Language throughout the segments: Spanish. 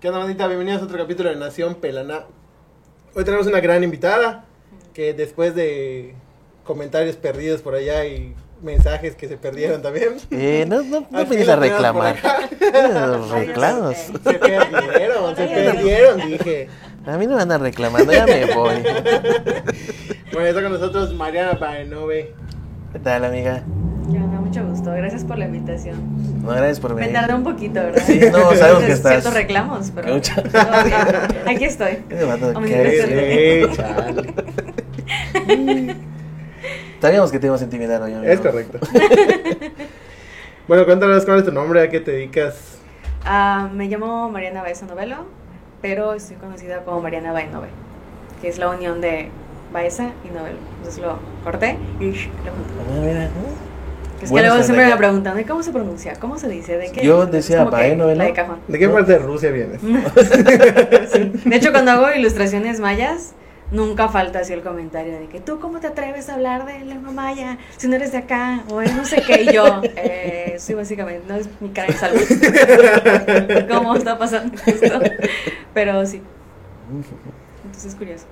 ¿Qué onda, bandita? Bienvenidos a otro capítulo de Nación Pelaná. Hoy tenemos una gran invitada que después de comentarios perdidos por allá y mensajes que se perdieron también. Eh, no, no, no vienes a reclamar. Los reclamos. Se perdieron, se perdieron, dije. A mí no me andan reclamando, ya me voy. Bueno, está con nosotros Mariana Baenove. ¿Qué tal, amiga? Gusto. Gracias por la invitación. No, gracias por Me venir. tardé un poquito, ¿verdad? Sí, no, sabemos que Ciertos estás- reclamos, pero Mucho. Aquí estoy. Mi ¿qué? Sabíamos que te íbamos a intimidar hoy. Es correcto. Bueno, cuéntanos cuál es tu nombre, a qué te dedicas. Ah, me llamo Mariana Baeza Novelo, pero estoy conocida como Mariana Baenove, que es la unión de Baeza y Novelo. Entonces lo corté y lo junté. Ah, mira. Es que luego siempre me preguntan, ¿y cómo se pronuncia? ¿Cómo se dice? ¿De qué? Yo decía como que Baenove, La ¿no? de cajón. ¿De qué parte de Rusia vienes? Sí. De hecho, cuando hago ilustraciones mayas, nunca falta así el comentario de que tú cómo te atreves a hablar de lengua maya si no eres de acá o es no sé qué y yo eh, sí básicamente no es mi cara de salud cómo está pasando esto pero sí entonces es curioso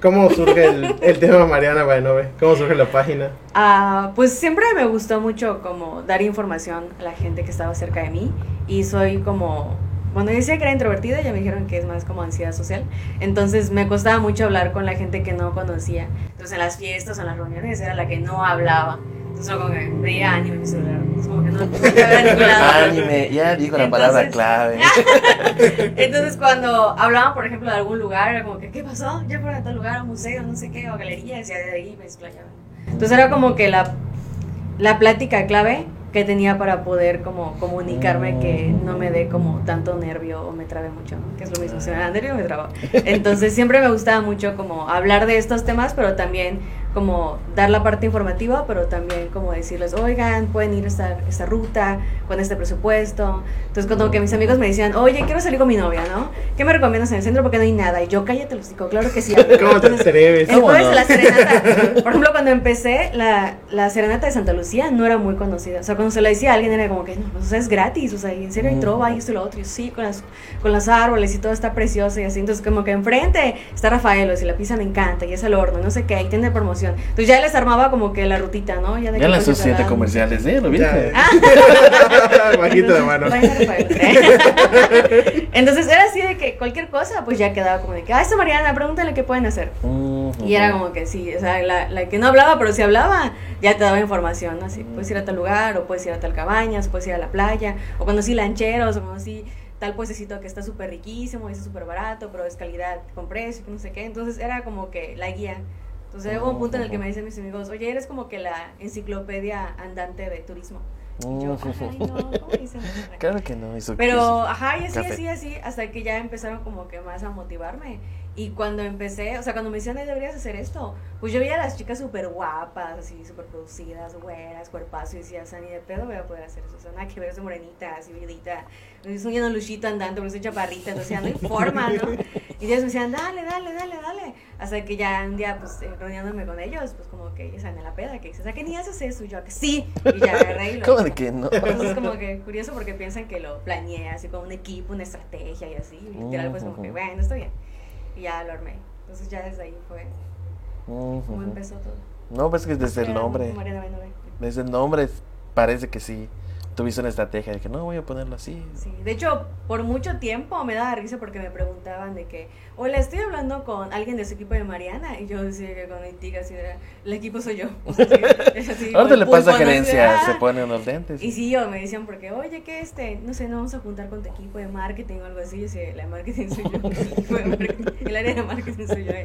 ¿Cómo surge el, el tema Mariana Baenove? ¿Cómo surge la página? Ah, pues siempre me gustó mucho como dar información a la gente que estaba cerca de mí y soy como cuando decía que era introvertida ya me dijeron que es más como ansiedad social entonces me costaba mucho hablar con la gente que no conocía entonces en las fiestas en las reuniones era la que no hablaba entonces como que veía anime en mi celular como que no. Anime, ya dijo la palabra clave. Entonces cuando hablaban, por ejemplo, de algún lugar, era como que, ¿qué pasó? Ya fueron a tal lugar, a un museo, no sé qué, o galerías, y de ahí me explayaban. Entonces era como que la, la plática clave que tenía para poder como comunicarme que no me dé como tanto nervio o me trabe mucho, ¿no? Que es lo mismo, si me da nervio me traba. Entonces siempre me gustaba mucho como hablar de estos temas, pero también como dar la parte informativa, pero también como decirles, oigan, pueden ir a esta, esta ruta con este presupuesto. Entonces cuando que mis amigos me decían, oye, quiero salir con mi novia, ¿no? ¿Qué me recomiendas en el centro? Porque no hay nada. Y yo, cállate, los digo, claro que sí. ¿Cómo te atreves? ¿Cómo Entonces no? la serenata, por ejemplo, cuando empecé, la, la serenata de Santa Lucía no era muy conocida. O sea, cuando se la decía a alguien era como que, no, pues, o sea, es gratis, o sea, en serio hay Mm. trova y esto y lo otro. Y yo, sí, con, las, con los árboles y todo está precioso y así. Entonces, como que enfrente está Rafaelo, y la pizza me encanta, y es el horno, no sé qué, y tiene promoción. Entonces ya les armaba como que la rutita, ¿no? Ya, de Ya las siete comerciales, ¿eh? ¿Lo viste? Ah. Bajito de mano. Rafael. Entonces era así de que cualquier cosa, pues ya quedaba como de que, ah, esta Mariana, pregúntale qué pueden hacer. Mm, Y era como que sí, o sea, la, la que no hablaba, pero si hablaba, ya te daba información, ¿no? Así, puedes ir a tal lugar, o puedes ir a tal cabañas, puedes ir a la playa, o conocí lancheros, o conocí tal puestecito que está súper riquísimo, y es súper barato, pero es calidad con precio, no sé qué. Entonces era como que la guía. Entonces hubo un punto en el que me dicen mis amigos, oye, eres como que la enciclopedia andante de turismo. Y yo, ay, no, ¿cómo dicen? Claro que no, hizo Pero, ajá, y así, así, así, hasta que ya empezaron como que más a motivarme. Y cuando empecé, o sea, cuando me decían, "Ay, deberías hacer esto, pues yo veía a las chicas súper guapas, así, súper producidas, güeras, cuerpazo, y decía, o sea, ni de pedo voy a poder hacer eso. O sea, nada que ver, soy morenita, así, bellita. Es un lleno luchito andando, porque soy chaparrita, entonces ya no hay forma, ¿no? Y ellos me decían, dale, dale, dale, dale. Hasta que ya un día, pues, eh, reuniéndome con ellos, pues como que ellos la peda, que dices, ¿a qué ni haces eso? Y yo, "¿A que sí. Y ya agarré y lo ¿Cómo de que no? Entonces es como que curioso porque piensan que lo planeé así con un equipo, una estrategia y así. Y literal pues como que, bueno, está bien. Y ya lo armé. Entonces ya desde ahí fue como empezó todo. No, pues que desde el nombre. Desde el nombre parece que sí tuviste una estrategia de que no voy a ponerlo así. Sí, de hecho, por mucho tiempo me daba risa porque me preguntaban de que, hola, estoy hablando con alguien de su equipo de Mariana. Y yo decía que con Intiga, así el equipo soy yo. O sea, así, Ahorita como le pasa a gerencia, Ah. se pone unos lentes. Y sí, yo me decían porque, oye, que este, no sé, no vamos a juntar con tu equipo de marketing o algo así. Yo decía, la de marketing soy yo. el área de marketing soy yo. eh.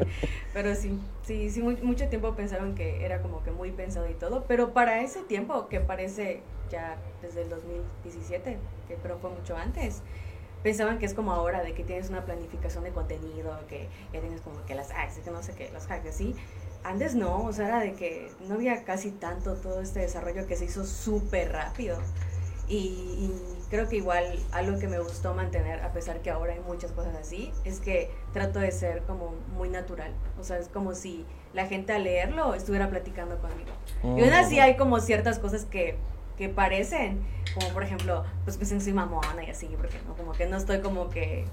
Pero sí, sí, sí, mu- mucho tiempo pensaron que era como que muy pensado y todo. Pero para ese tiempo, que parece ya desde el 2017, que pero fue mucho antes, pensaban que es como ahora, de que tienes una planificación de contenido, que ya tienes como que las hacks, que no sé qué, los hacks así. Antes no, o sea, era de que no había casi tanto todo este desarrollo que se hizo súper rápido. Y, y creo que igual algo que me gustó mantener, a pesar que ahora hay muchas cosas así, es que trato de ser como muy natural. O sea, es como si la gente al leerlo estuviera platicando conmigo. Y aún así hay como ciertas cosas que que parecen, como por ejemplo, pues me siento soy mamona y así, porque no, como que no estoy como que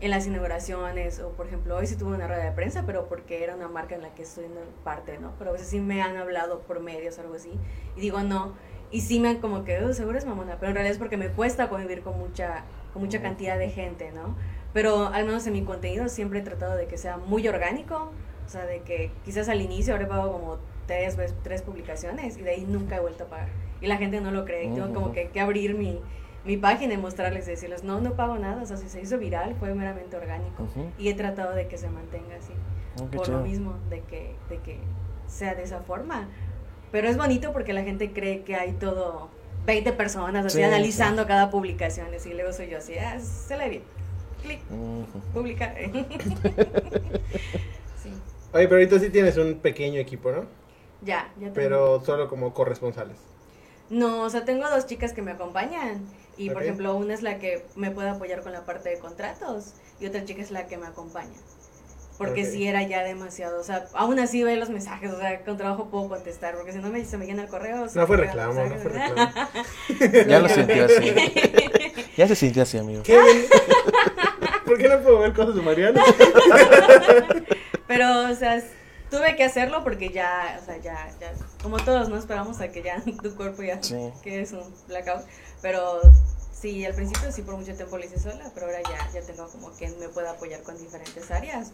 en las inauguraciones o por ejemplo hoy sí tuve una rueda de prensa pero porque era una marca en la que estoy en parte no pero a veces sí me han hablado por medios o algo así y digo no y sí me han como que "Oh, seguro es mamona pero en realidad es porque me cuesta convivir con mucha con mucha cantidad de gente. no pero al menos en mi contenido siempre he tratado de que sea muy orgánico o sea de que quizás al inicio habré pagado como tres tres publicaciones y de ahí nunca he vuelto a pagar y la gente no lo cree y tengo como que, que abrir mi mi página y mostrarles y decirles, no, no pago nada, o sea, si se hizo viral fue meramente orgánico y he tratado de que se mantenga así, Oh, por chido. lo mismo, de que, de que sea de esa forma. Pero es bonito porque la gente cree que hay todo 20 personas así Sí, analizando cada publicación y luego soy yo así, ah, se lee bien, clic, Ujú. publicar. sí, Oye, pero ahorita sí tienes un pequeño equipo, ¿no? ya, ya tengo. Pero solo como corresponsales. No, o sea, tengo dos chicas que me acompañan. Y por ejemplo, una es la que me puede apoyar con la parte de contratos y otra chica es la que me acompaña. Porque Ok. si era ya demasiado, o sea, aún así ve los mensajes, o sea, con trabajo puedo contestar, porque si no me, se me llena el correo. No fue reclamo, no fue reclamo. Ya lo sintió así. Ya se sintió así, amigo. ¿Qué? ¿Por qué no puedo ver cosas de Mariana? Pero, o sea, tuve que hacerlo porque ya, o sea, ya, ya, como todos, ¿no? Esperamos a que ya tu cuerpo ya, Sí. que es un blackout. Pero sí, al principio sí por mucho tiempo lo hice sola, pero ahora ya, ya tengo como quien me pueda apoyar con diferentes áreas.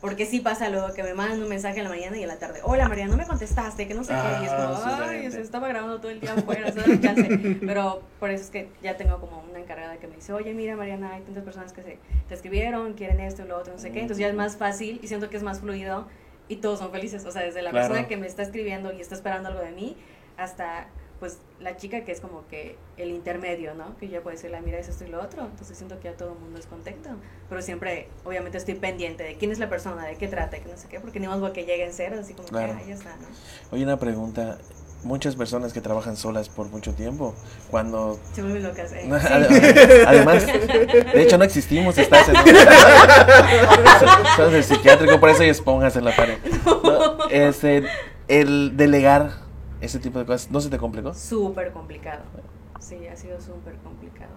Porque sí pasa luego que me mandan un mensaje en la mañana y en la tarde, hola María, no me contestaste, que no sé qué, y es Ah, como, ay, se estaba grabando todo el día afuera, se da chance. Pero por eso es que ya tengo como una encargada que me dice, oye, mira Mariana, hay tantas personas que se te escribieron, quieren esto y lo otro, no sé qué, entonces ya es más fácil y siento que es más fluido y todos son felices, o sea, desde la Claro. persona que me está escribiendo y está esperando algo de mí hasta pues la chica que es como que el intermedio, ¿no? Que ya puede decirle, mira, es esto y lo otro. Entonces siento que ya todo el mundo es contento. Pero siempre, obviamente, estoy pendiente de quién es la persona, de qué trata, que no sé qué, porque ni modo que llegue en cero, así como Claro. que, ah, ya está, ¿no? Oye, una pregunta. Muchas personas que trabajan solas por mucho tiempo, cuando... ¿eh? Además, de hecho no existimos, estás en... Estás el psiquiátrico, por eso hay esponjas en la pared. No, este, el delegar ese tipo de cosas, ¿no se te complicó? Súper complicado. Sí, ha sido súper complicado.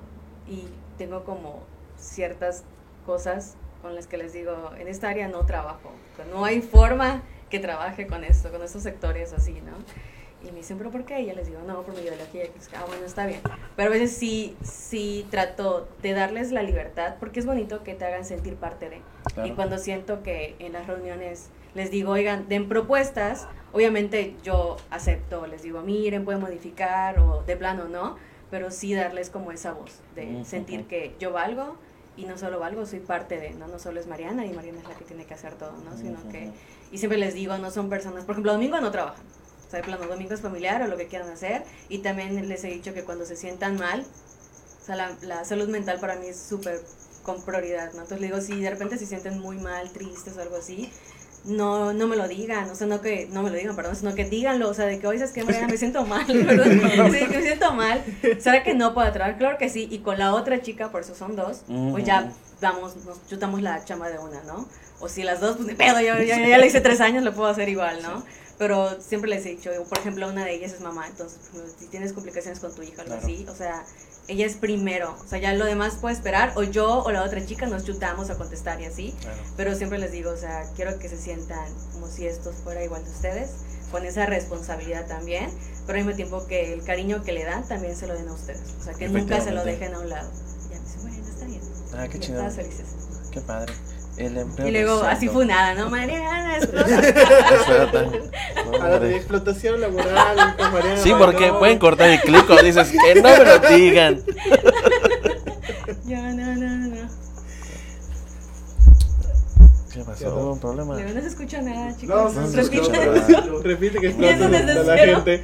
Y tengo como ciertas cosas con las que les digo, en esta área no trabajo. No hay forma que trabaje con esto, con estos sectores así, ¿no? Y me dicen, ¿pero por qué? Y ya les digo, no, por mi ideología. Y es que, Ah, bueno, está bien. Pero a veces sí, sí trato de darles la libertad, porque es bonito que te hagan sentir parte de. Claro. Y cuando siento que en las reuniones les digo, oigan, den propuestas, obviamente yo acepto, les digo, miren, pueden modificar o de plano no, pero sí darles como esa voz de sentir que yo valgo y no solo valgo, soy parte de, no, no solo es Mariana y Mariana es la que tiene que hacer todo, ¿no? Sino que, y siempre les digo, no son personas, por ejemplo, domingo no trabajan, o sea, de plano, domingo es familiar o lo que quieran hacer, y también les he dicho que cuando se sientan mal, o sea, la, la salud mental para mí es súper con prioridad, ¿no? Entonces le digo, si de repente se sienten muy mal, tristes o algo así, no, no me lo digan, o sea, no que, no me lo digan, perdón, sino que díganlo, o sea, de que hoy es que me siento mal, perdón, sí, que me siento mal, ¿será que no puedo trabajar? Claro que sí, y con la otra chica, por eso son dos, pues ya damos, nos chutamos la chamba de una, ¿no? O si las dos, pues ni pedo, yo ya, ya le hice tres años, lo puedo hacer igual, ¿no? Pero siempre les he dicho, por ejemplo, una de ellas es mamá, entonces, si tienes complicaciones con tu hija o algo así, o sea, ella es primero, o sea, ya lo demás puede esperar, o yo o la otra chica nos chutamos a contestar y así, Claro. pero siempre les digo, o sea, quiero que se sientan como si esto fuera igual de ustedes, con esa responsabilidad también, pero al mismo tiempo que el cariño que le dan también se lo den a ustedes, o sea, que nunca se lo dejen a un lado. Ya me dice, bueno, está bien. Ah, qué chido. Qué padre. El empleo Y luego así fue nada, ¿no? Mariana, explota. Explota. No, A la de explotación laboral Mariana. Sí, porque no. pueden cortar el clic o dices que no me lo digan. Ya, no, no, no, no. ¿Qué pasó? ¿Hubo un problema? Luego no se escucha nada, chicos. no no se escucha nada. Repite que explota la gente.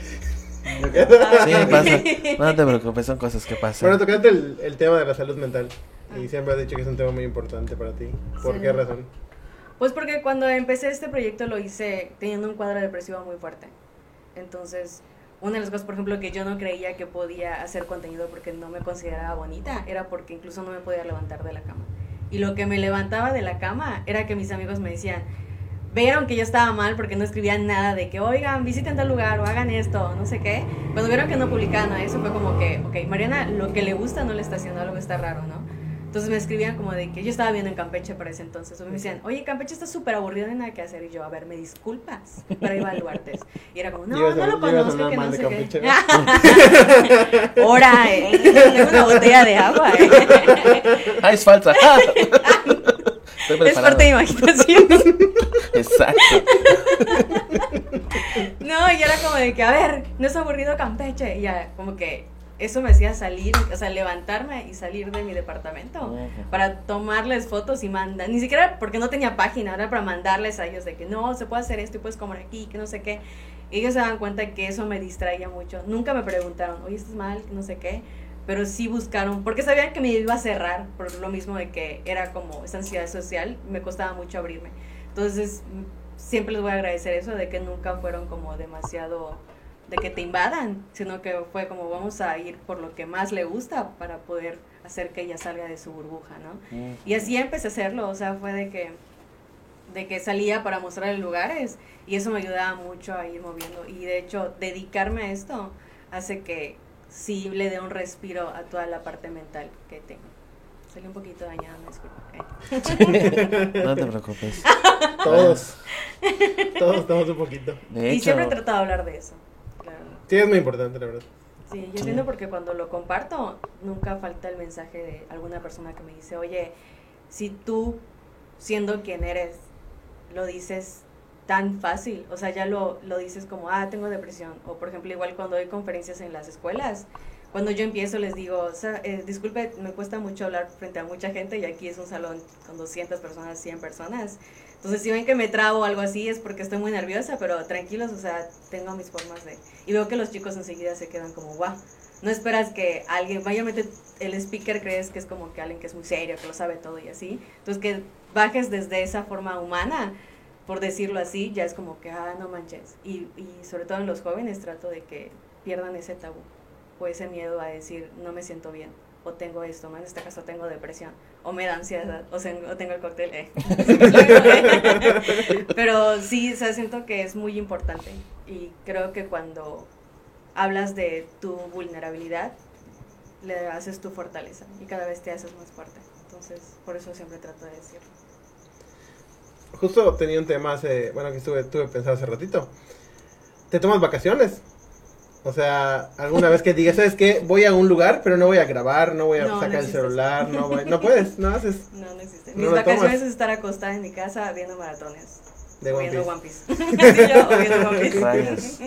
Sí, pasa. No te preocupes, son cosas que pasan. Bueno, tocaste el, el tema de la salud mental. Y siempre has dicho que es un tema muy importante para ti. ¿Por Sí. qué razón? Pues porque cuando empecé este proyecto lo hice teniendo un cuadro depresivo muy fuerte. Entonces, una de las cosas, por ejemplo, que yo no creía que podía hacer contenido porque no me consideraba bonita, era porque incluso no me podía levantar de la cama. Y lo que me levantaba de la cama era que mis amigos me decían, vieron que yo estaba mal porque no escribían nada de que, oigan, visiten tal lugar o hagan esto, no sé qué. Cuando vieron que no publicaban nada, eso fue como que, ok, Mariana, lo que le gusta no le está haciendo, algo está raro, ¿no? Entonces me escribían como de que yo estaba viendo en Campeche para ese entonces. O me decían, oye, Campeche está súper aburrido, no hay nada que hacer. Y yo, a ver, me disculpas para evaluarte. Y era como, no, Ibas a- no lo conozco, que no sé Campeche, qué. Ahora, eh. Tengo una botella de agua, eh. Ah, es falsa. Es parte de imaginación. Exacto. No, y era como de que, a ver, no es aburrido Campeche. Y ya, como que eso me hacía salir, o sea, levantarme y salir de mi departamento para tomarles fotos y mandar. Ni siquiera porque no tenía página, era para mandarles a ellos de que no, se puede hacer esto y puedes comer aquí, que no sé qué. Y ellos se dan cuenta que eso me distraía mucho. Nunca me preguntaron, oye, estás mal, que no sé qué. Pero sí buscaron, porque sabían que me iba a cerrar, por lo mismo de que era como esa ansiedad social, me costaba mucho abrirme. Entonces, siempre les voy a agradecer eso, de que nunca fueron como demasiado de que te invadan, sino que fue como vamos a ir por lo que más le gusta para poder hacer que ella salga de su burbuja, ¿no? Y así empecé a hacerlo, o sea, fue de que de que salía para mostrar lugares y eso me ayudaba mucho a ir moviendo y de hecho dedicarme a esto hace que sí le dé un respiro a toda la parte mental que tengo. Salí un poquito dañada, me disculpo. ¿eh? No te preocupes. Todos. Todos estamos un poquito. De Y hecho, siempre he tratado de hablar de eso. Sí, es muy importante, la verdad. Sí, yo entiendo porque cuando lo comparto, nunca falta el mensaje de alguna persona que me dice, oye, si tú, siendo quien eres, lo dices tan fácil, o sea, ya lo, lo dices como, ah, tengo depresión, o por ejemplo, igual cuando doy conferencias en las escuelas, cuando yo empiezo les digo, o sea, eh, disculpe, me cuesta mucho hablar frente a mucha gente y aquí es un salón con 200 personas, 100 personas. Entonces, si ven que me trabo o algo así es porque estoy muy nerviosa, pero tranquilos, o sea, tengo mis formas de... Y veo que los chicos enseguida se quedan como, guau, no esperas que alguien, mayormente el speaker crees que es como que alguien que es muy serio, que lo sabe todo y así. Entonces, que bajes desde esa forma humana, por decirlo así, ya es como que, ah, no manches. Y, y sobre todo en los jóvenes trato de que pierdan ese tabú o ese miedo a decir, no me siento bien, o tengo esto, ¿no? en este caso tengo depresión, o me da ansiedad, o, o tengo el cóctel. eh. Pero sí, o siento que es muy importante y creo que cuando hablas de tu vulnerabilidad, le haces tu fortaleza y cada vez te haces más fuerte. Entonces, por eso siempre trato de decirlo. Justo tenía un tema hace, bueno, que estuve, estuve pensando hace ratito. ¿Te tomas vacaciones? O sea, alguna vez que digas, ¿sabes qué? Voy a un lugar, pero no voy a grabar, no voy a No, no sacar el celular, no voy, no puedes, no haces No, no existe. No Mis lo vacaciones es estar acostada en mi casa viendo maratones. de o One viendo Piece. One Piece. Sí, yo, o viendo One Piece. Rayos.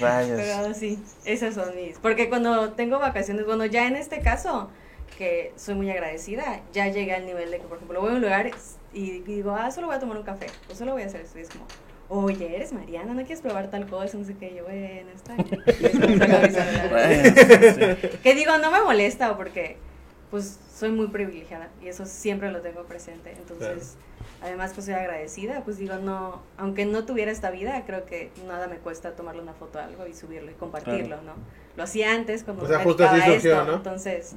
Rayos. Pero sí, esas son mis. Porque cuando tengo vacaciones, bueno, ya en este caso, que soy muy agradecida, ya llegué al nivel de que, por ejemplo, voy a un lugar y digo, ah, solo voy a tomar un café, o solo voy a hacer esto. Y es como, oye, eres Mariana, ¿no quieres probar tal cosa? No sé qué, yo, bueno, está bien. Que digo, no me molesta porque, pues, soy muy privilegiada y eso siempre lo tengo presente. Entonces, además que soy agradecida, pues digo, no, aunque no tuviera esta vida, creo que nada me cuesta tomarle una foto a algo y subirlo y compartirlo, ¿no? Lo hacía antes cuando O sea, me dedicaba a esto, ¿no? entonces.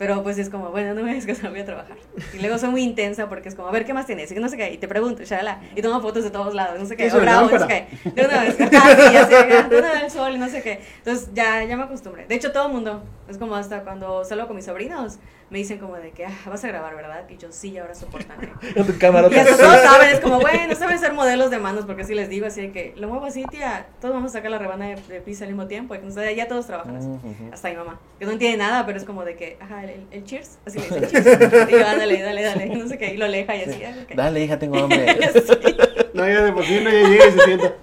Pero pues es como, bueno, no me digas que voy a trabajar. Y luego soy muy intensa porque es como, a ver, ¿qué más tienes? Y no sé qué, y te pregunto, shalala, y tomo fotos de todos lados, no sé qué, Eso bravo, no sé qué. De una vez, ajá, sí, ya sé, ya, de una vez el sol y no sé qué. Entonces ya, ya me acostumbré. De hecho, todo el mundo, es como hasta cuando salgo con mis sobrinos, me dicen como de que, ah, vas a grabar, ¿verdad? Y yo, sí, ahora soportan. Tu cámara. Y todos saben, es como, bueno, saben ser modelos de manos, porque así les digo, así de que, lo muevo así, tía, todos vamos a sacar la rebana de, de pizza al mismo tiempo, y o sea, ya todos trabajan así. Ujú. Hasta mi mamá, que no entiende nada, pero es como de que, ajá, el, el cheers, así le dicen cheers. Y yo, ándale, dale, dale, no sé qué, y lo aleja y así, ah, ok. Dale, hija, tengo hambre. Sí. No, ya de por sí no ya llega y se sienta.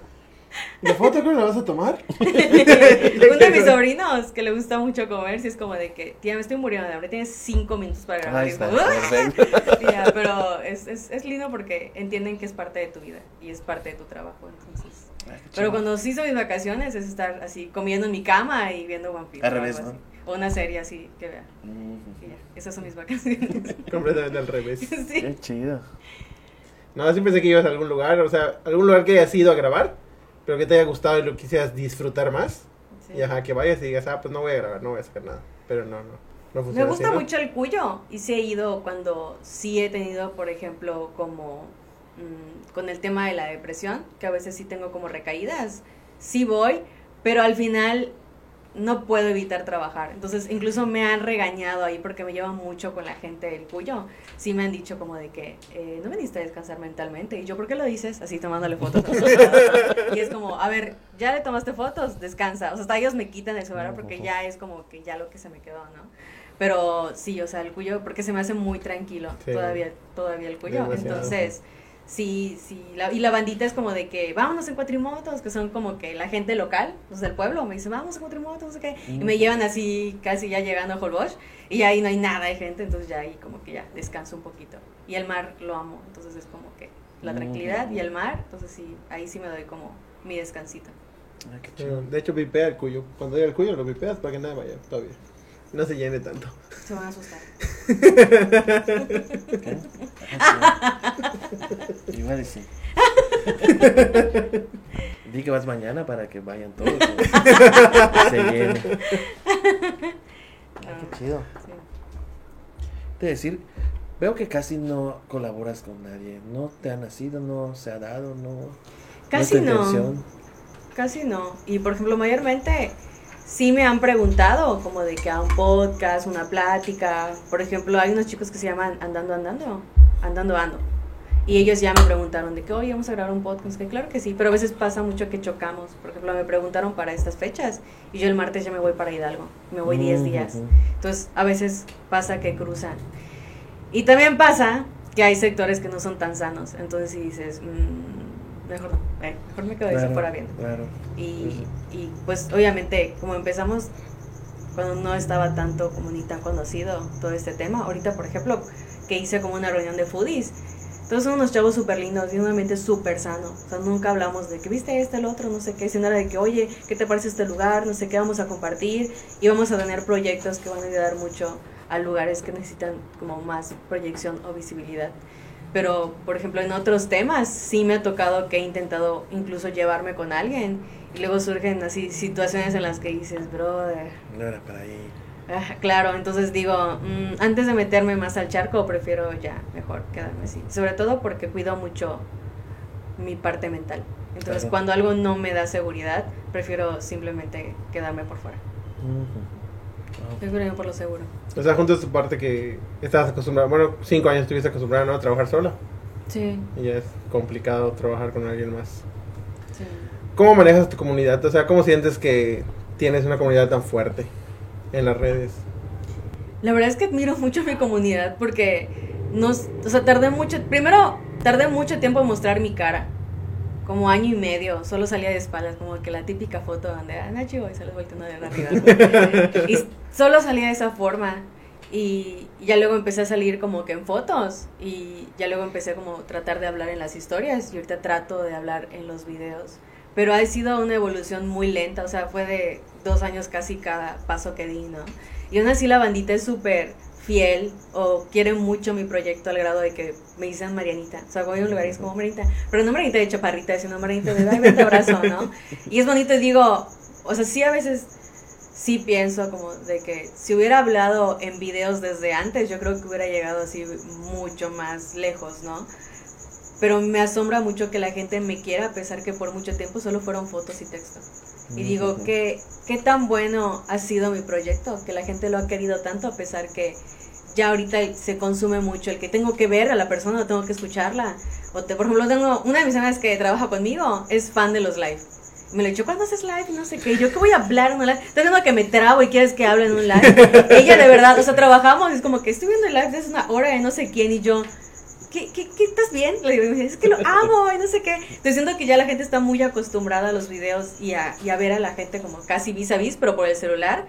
¿La foto cómo la vas a tomar? Uno de mis sobrinos que le gusta mucho comer, si es como de que, tía, me estoy muriendo de hambre, tienes cinco minutos para grabar. Ahí está. "Ah". Tía, pero es, es, es lindo porque entienden que es parte de tu vida y es parte de tu trabajo, entonces. Ay, qué Pero cuando sí son mis vacaciones es estar así comiendo en mi cama y viendo One Piece. Al revés. ¿no? O una serie así que vea. Ujú. Y ya, esas son mis vacaciones. Completamente al revés. sí. Qué chido. No, siempre pensé que ibas a algún lugar, o sea, algún lugar que hayas ido a grabar, pero que te haya gustado y lo quisieras disfrutar más. sí. Y ajá, que vayas y digas, ah, pues no voy a grabar, no voy a sacar nada. Pero no, no. No Me funciona gusta así, ¿no? mucho el cuyo y sí he ido cuando sí he tenido, por ejemplo, como mm, con el tema de la depresión, que a veces sí tengo como recaídas, sí voy, pero al final no puedo evitar trabajar. Entonces, incluso me han regañado ahí porque me llevan mucho con la gente del Cuyo. Sí me han dicho como de que eh, no veniste a descansar mentalmente. Y yo, ¿por qué lo dices? Así tomándole fotos. y es como, a ver, ya le tomaste fotos, descansa. O sea, hasta ellos me quitan el celular porque ya es como que ya lo que se me quedó, ¿no? Pero sí, o sea, el Cuyo, porque se me hace muy tranquilo todavía, todavía el Cuyo. Entonces sí, sí, y la bandita es como de que vámonos en cuatrimotos, que son como que la gente local, los del pueblo, me dicen vamos en cuatrimotos, no sé qué, y me llevan así casi ya llegando a Holbox, y ahí no hay nada de gente, entonces ya ahí como que ya descanso un poquito. Y el mar lo amo, entonces es como que la tranquilidad y el mar, entonces sí, ahí sí me doy como mi descansito. de hecho, vipea el cuyo. Cuando llega el cuyo lo vipeas para que nada vaya todavía. No se llene tanto. Se van a asustar. ¿Qué? Iba a decir. Di que vas mañana para que vayan todos. se llene. qué chido. Sí. Te decir, veo que casi no colaboras con nadie. No te ha nacido, no se ha dado, no. Casi no. Casi no. Y por ejemplo, mayormente sí me han preguntado como de que a un podcast, una plática. Por ejemplo, hay unos chicos que se llaman Andando Andando, Andando Ando. Y ellos ya me preguntaron de que, oye, vamos a grabar un podcast. Que claro que sí, pero a veces pasa mucho que chocamos. Por ejemplo, me preguntaron para estas fechas y yo el martes ya me voy para Hidalgo. Me voy 10 días. Entonces, a veces pasa que cruzan. Y también pasa que hay sectores que no son tan sanos. Entonces, si dices, mmm, mejor eh, mejor me quedo claro, fuera viendo. Claro. Y, y pues obviamente como empezamos cuando no estaba tanto como ni tan conocido todo este tema, ahorita por ejemplo que hice como una reunión de foodies, entonces son unos chavos súper lindos y un ambiente súper sano. O sea, nunca hablamos de que viste este, el otro, no sé qué, sino de que, oye, ¿qué te parece este lugar? No sé qué, vamos a compartir y vamos a tener proyectos que van a ayudar mucho a lugares que necesitan como más proyección o visibilidad. Pero, por ejemplo, en otros temas sí me ha tocado que he intentado incluso llevarme con alguien y luego surgen así situaciones en las que dices, brother. No era para ahí. Ah, claro, entonces digo, mm, antes de meterme más al charco, prefiero ya mejor quedarme así. Sobre todo porque cuido mucho mi parte mental. Entonces, cuando algo no me da seguridad, prefiero simplemente quedarme por fuera. Prefiero ir por lo seguro. O sea, junto a tu parte que estabas acostumbrada, bueno, cinco años estuviste acostumbrada ¿no? a trabajar sola. Sí. Y ya es complicado trabajar con alguien más. Sí. ¿Cómo manejas tu comunidad? O sea, ¿cómo sientes que tienes una comunidad tan fuerte en las redes? La verdad es que admiro mucho mi comunidad porque nos, o sea, tardé mucho, primero tardé mucho tiempo en mostrar mi cara como año y medio, solo salía de espaldas, como que la típica foto donde, ah, Nachi, y les volteó de arriba. y solo salía de esa forma. Y ya luego empecé a salir como que en fotos y ya luego empecé como tratar de hablar en las historias y ahorita trato de hablar en los videos. Pero ha sido una evolución muy lenta, o sea, fue de dos años casi cada paso que di, ¿no? Y aún así la bandita es súper fiel o quiere mucho mi proyecto al grado de que me dicen Marianita. O sea, voy a un lugar y es como Marianita, pero no Marianita de chaparrita, sino Marianita de vente abrazo, ¿no? Y es bonito y digo, o sea, sí a veces sí pienso como de que si hubiera hablado en videos desde antes, yo creo que hubiera llegado así mucho más lejos, ¿no? Pero me asombra mucho que la gente me quiera a pesar que por mucho tiempo solo fueron fotos y texto. Y digo, que qué tan bueno ha sido mi proyecto, que la gente lo ha querido tanto a pesar que ya ahorita se consume mucho el que tengo que ver a la persona o tengo que escucharla. O te, por ejemplo, tengo una de mis amigas que trabaja conmigo, es fan de los live. Me lo he dicho, ¿cuándo haces live? No sé qué. Yo, ¿qué voy a hablar en un live? Estás viendo que me trabo y quieres que hable en un live. Ella de verdad, o sea, trabajamos, es como que estoy viendo el live desde una hora de no sé quién y yo, ¿qué, qué, estás bien? Le digo, es que lo amo y no sé qué. Te siento que ya la gente está muy acostumbrada a los videos y a, y a ver a la gente como casi vis a vis, pero por el celular.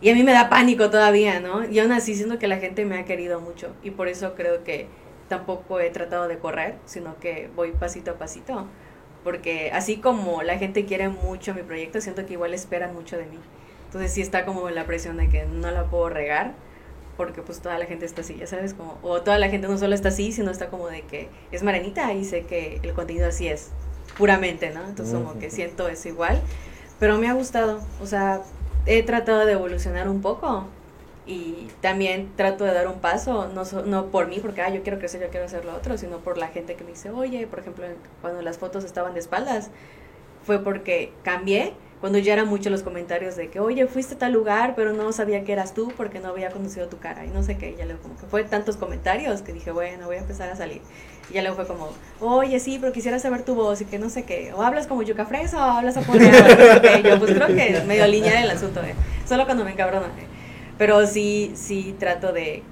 Y a mí me da pánico todavía, ¿no? Y aún así siento que la gente me ha querido mucho y por eso creo que tampoco he tratado de correr, sino que voy pasito a pasito. Porque así como la gente quiere mucho mi proyecto, siento que igual esperan mucho de mí. Entonces sí está como la presión de que no la puedo regar, porque pues toda la gente está así, ya sabes, como, o toda la gente no solo está así, sino está como de que es Maranita y sé que el contenido así es, puramente, ¿no? Entonces como que siento eso igual, pero me ha gustado, o sea, he tratado de evolucionar un poco Y también trato de dar un paso, no, so- no por mí, porque ah, yo quiero crecer, yo quiero hacer lo otro, sino por la gente que me dice, oye, por ejemplo, cuando las fotos estaban de espaldas, fue porque cambié, cuando ya eran muchos los comentarios de que, oye, fuiste a tal lugar, pero no sabía que eras tú porque no había conocido tu cara, y no sé qué, ya luego como que fue tantos comentarios que dije, bueno, voy a empezar a salir. Y ya luego fue como, oye, sí, pero quisiera saber tu voz y que no sé qué. O hablas como yuca fresa o hablas sé qué. Yo pues creo que medio el asunto, ¿eh? Solo cuando me encabrono, ¿eh? Pero sí, sí trato de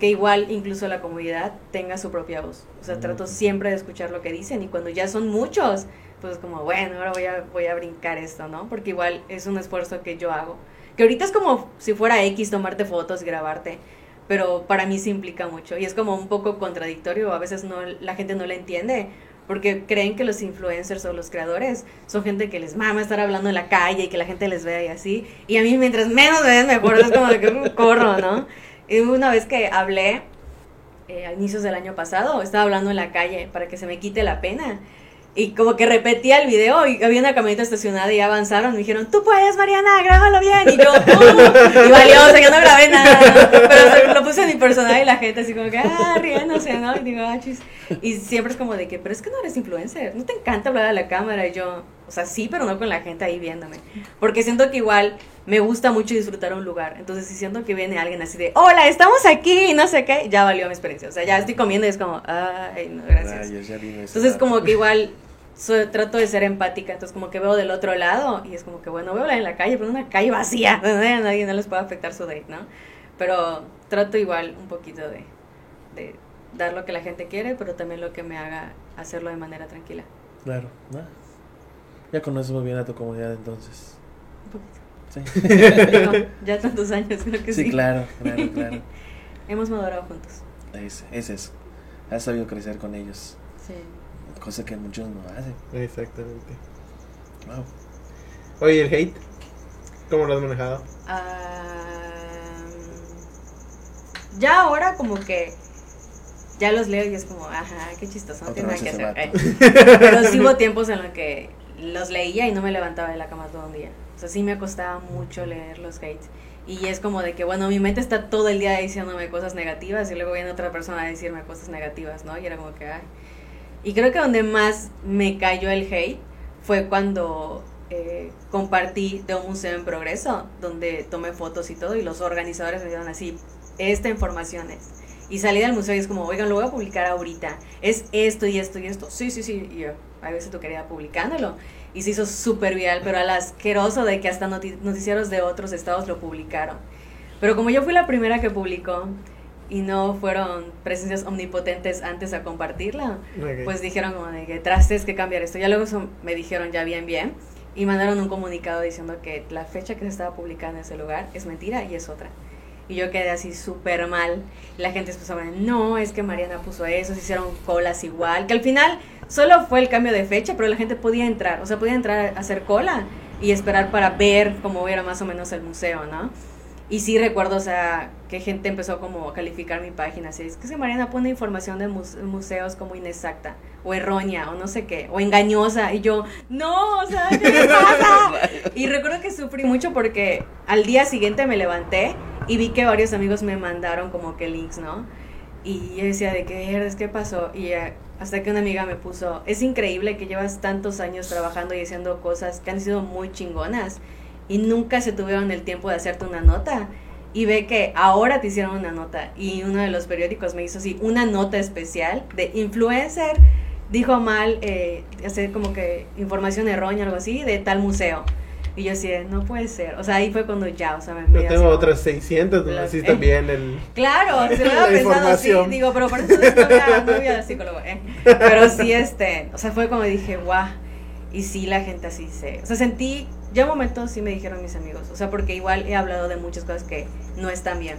que igual incluso la comunidad tenga su propia voz. O sea, trato siempre de escuchar lo que dicen y cuando ya son muchos, pues como, bueno, ahora voy a, voy a brincar esto, ¿no? Porque igual es un esfuerzo que yo hago. Que ahorita es como si fuera X tomarte fotos grabarte pero para mí sí implica mucho y es como un poco contradictorio, a veces no la gente no lo entiende porque creen que los influencers o los creadores son gente que les mama estar hablando en la calle y que la gente les vea y así, y a mí mientras menos me ven mejor, es como que uh, corro, ¿no? Y una vez que hablé eh, a inicios del año pasado, estaba hablando en la calle para que se me quite la pena. Y como que repetía el video y había una camioneta estacionada y avanzaron. Me dijeron, tú puedes, Mariana, grábalo bien. Y yo, "No". Y valió, o sea, yo no grabé nada. Pero lo puse en mi personal y la gente así como que, ah, riéndose, ¿no? Y digo, ah, chis. Y siempre es como de que, pero es que no eres influencer. No te encanta hablar a la cámara. Y yo, o sea, sí, pero no con la gente ahí viéndome. Porque siento que igual me gusta mucho disfrutar un lugar. Entonces, si siento que viene alguien así de, hola, estamos aquí, y no sé qué, ya valió mi experiencia. O sea, ya estoy comiendo y es como, ay, no, gracias. Rayos, ya vino ese Entonces rato. como que igual so- trato de ser empática, entonces como que veo del otro lado y es como que bueno, voy a hablar en la calle, pero una calle vacía, donde a nadie no les puede afectar su date, ¿no? Pero trato igual un poquito de, de dar lo que la gente quiere, pero también lo que me haga hacerlo de manera tranquila. Claro, ¿no? Ya conoces muy bien a tu comunidad entonces. Un poquito. Sí, Digo, ya tantos años creo que sí. sí, claro, claro, claro. Hemos madurado juntos. Es, es eso. Has sabido crecer con ellos. Sí. Cosa que muchos no hacen. Exactamente. Wow. Oye, el hate, ¿cómo lo has manejado? Ah, ya ahora como que ya los leo y es como, ajá, qué chistoso, no tiene nada que hacer. eh. Pero sí hubo tiempos en los que los leía y no me levantaba de la cama todo un día. O sea, sí me costaba mucho leer los hates. Y es como de que, bueno, mi mente está todo el día diciéndome cosas negativas y luego viene otra persona a decirme cosas negativas, ¿no? Y era como que, ay. Y creo que donde más me cayó el hate fue cuando eh, compartí de un museo en progreso, donde tomé fotos y todo, y los organizadores me dieron así, esta información es. Y salí del museo y es como, oigan, lo voy a publicar ahorita. Es esto y esto y esto. Sí, sí, sí. Y yo, a veces tú querías publicándolo. Y se hizo súper viral, pero al asqueroso de que hasta noti- noticieros de otros estados lo publicaron. Pero como yo fui la primera que publicó y no fueron presencias omnipotentes antes a compartirla, pues dijeron como de que trastes que cambiar esto. Ya luego me dijeron ya bien, bien. Y mandaron un comunicado diciendo que la fecha que se estaba publicando en ese lugar es mentira y es otra. Y yo quedé así súper mal. Y la gente empezó a no, es que Mariana puso eso, se hicieron colas igual. Que al final solo fue el cambio de fecha, pero la gente podía entrar. O sea, podía entrar a hacer cola y esperar para ver cómo era más o menos el museo, ¿no? Y sí recuerdo, o sea, que gente empezó como a calificar mi página, así, es que Mariana pone información de muse- museos como inexacta, o errónea, o no sé qué, o engañosa, y yo, no, o sea, ¿qué pasa? y recuerdo que sufrí mucho porque al día siguiente me levanté y vi que varios amigos me mandaron como que links, ¿no? Y yo decía, ¿de qué eres? ¿Qué pasó? Y eh, hasta que una amiga me puso, es increíble que llevas tantos años trabajando y haciendo cosas que han sido muy chingonas y nunca se tuvieron el tiempo de hacerte una nota. Y ve que ahora te hicieron una nota. Y uno de los periódicos me hizo así, una nota especial de influencer. Dijo mal, eh, hacer como que información errónea, algo así, de tal museo. Y yo así, no puede ser. O sea, ahí fue cuando ya, o sea, me... me Yo así tengo otras 600, donde Las- sí eh. también el... Claro, se lo La había pensado así, digo, pero por eso no no había psicólogo, ¿eh? Pero sí, este, o sea, fue como dije, guau, y sí, la gente así se, o sea, sentí, ya un momento sí me dijeron mis amigos, o sea, porque igual he hablado de muchas cosas que no están bien,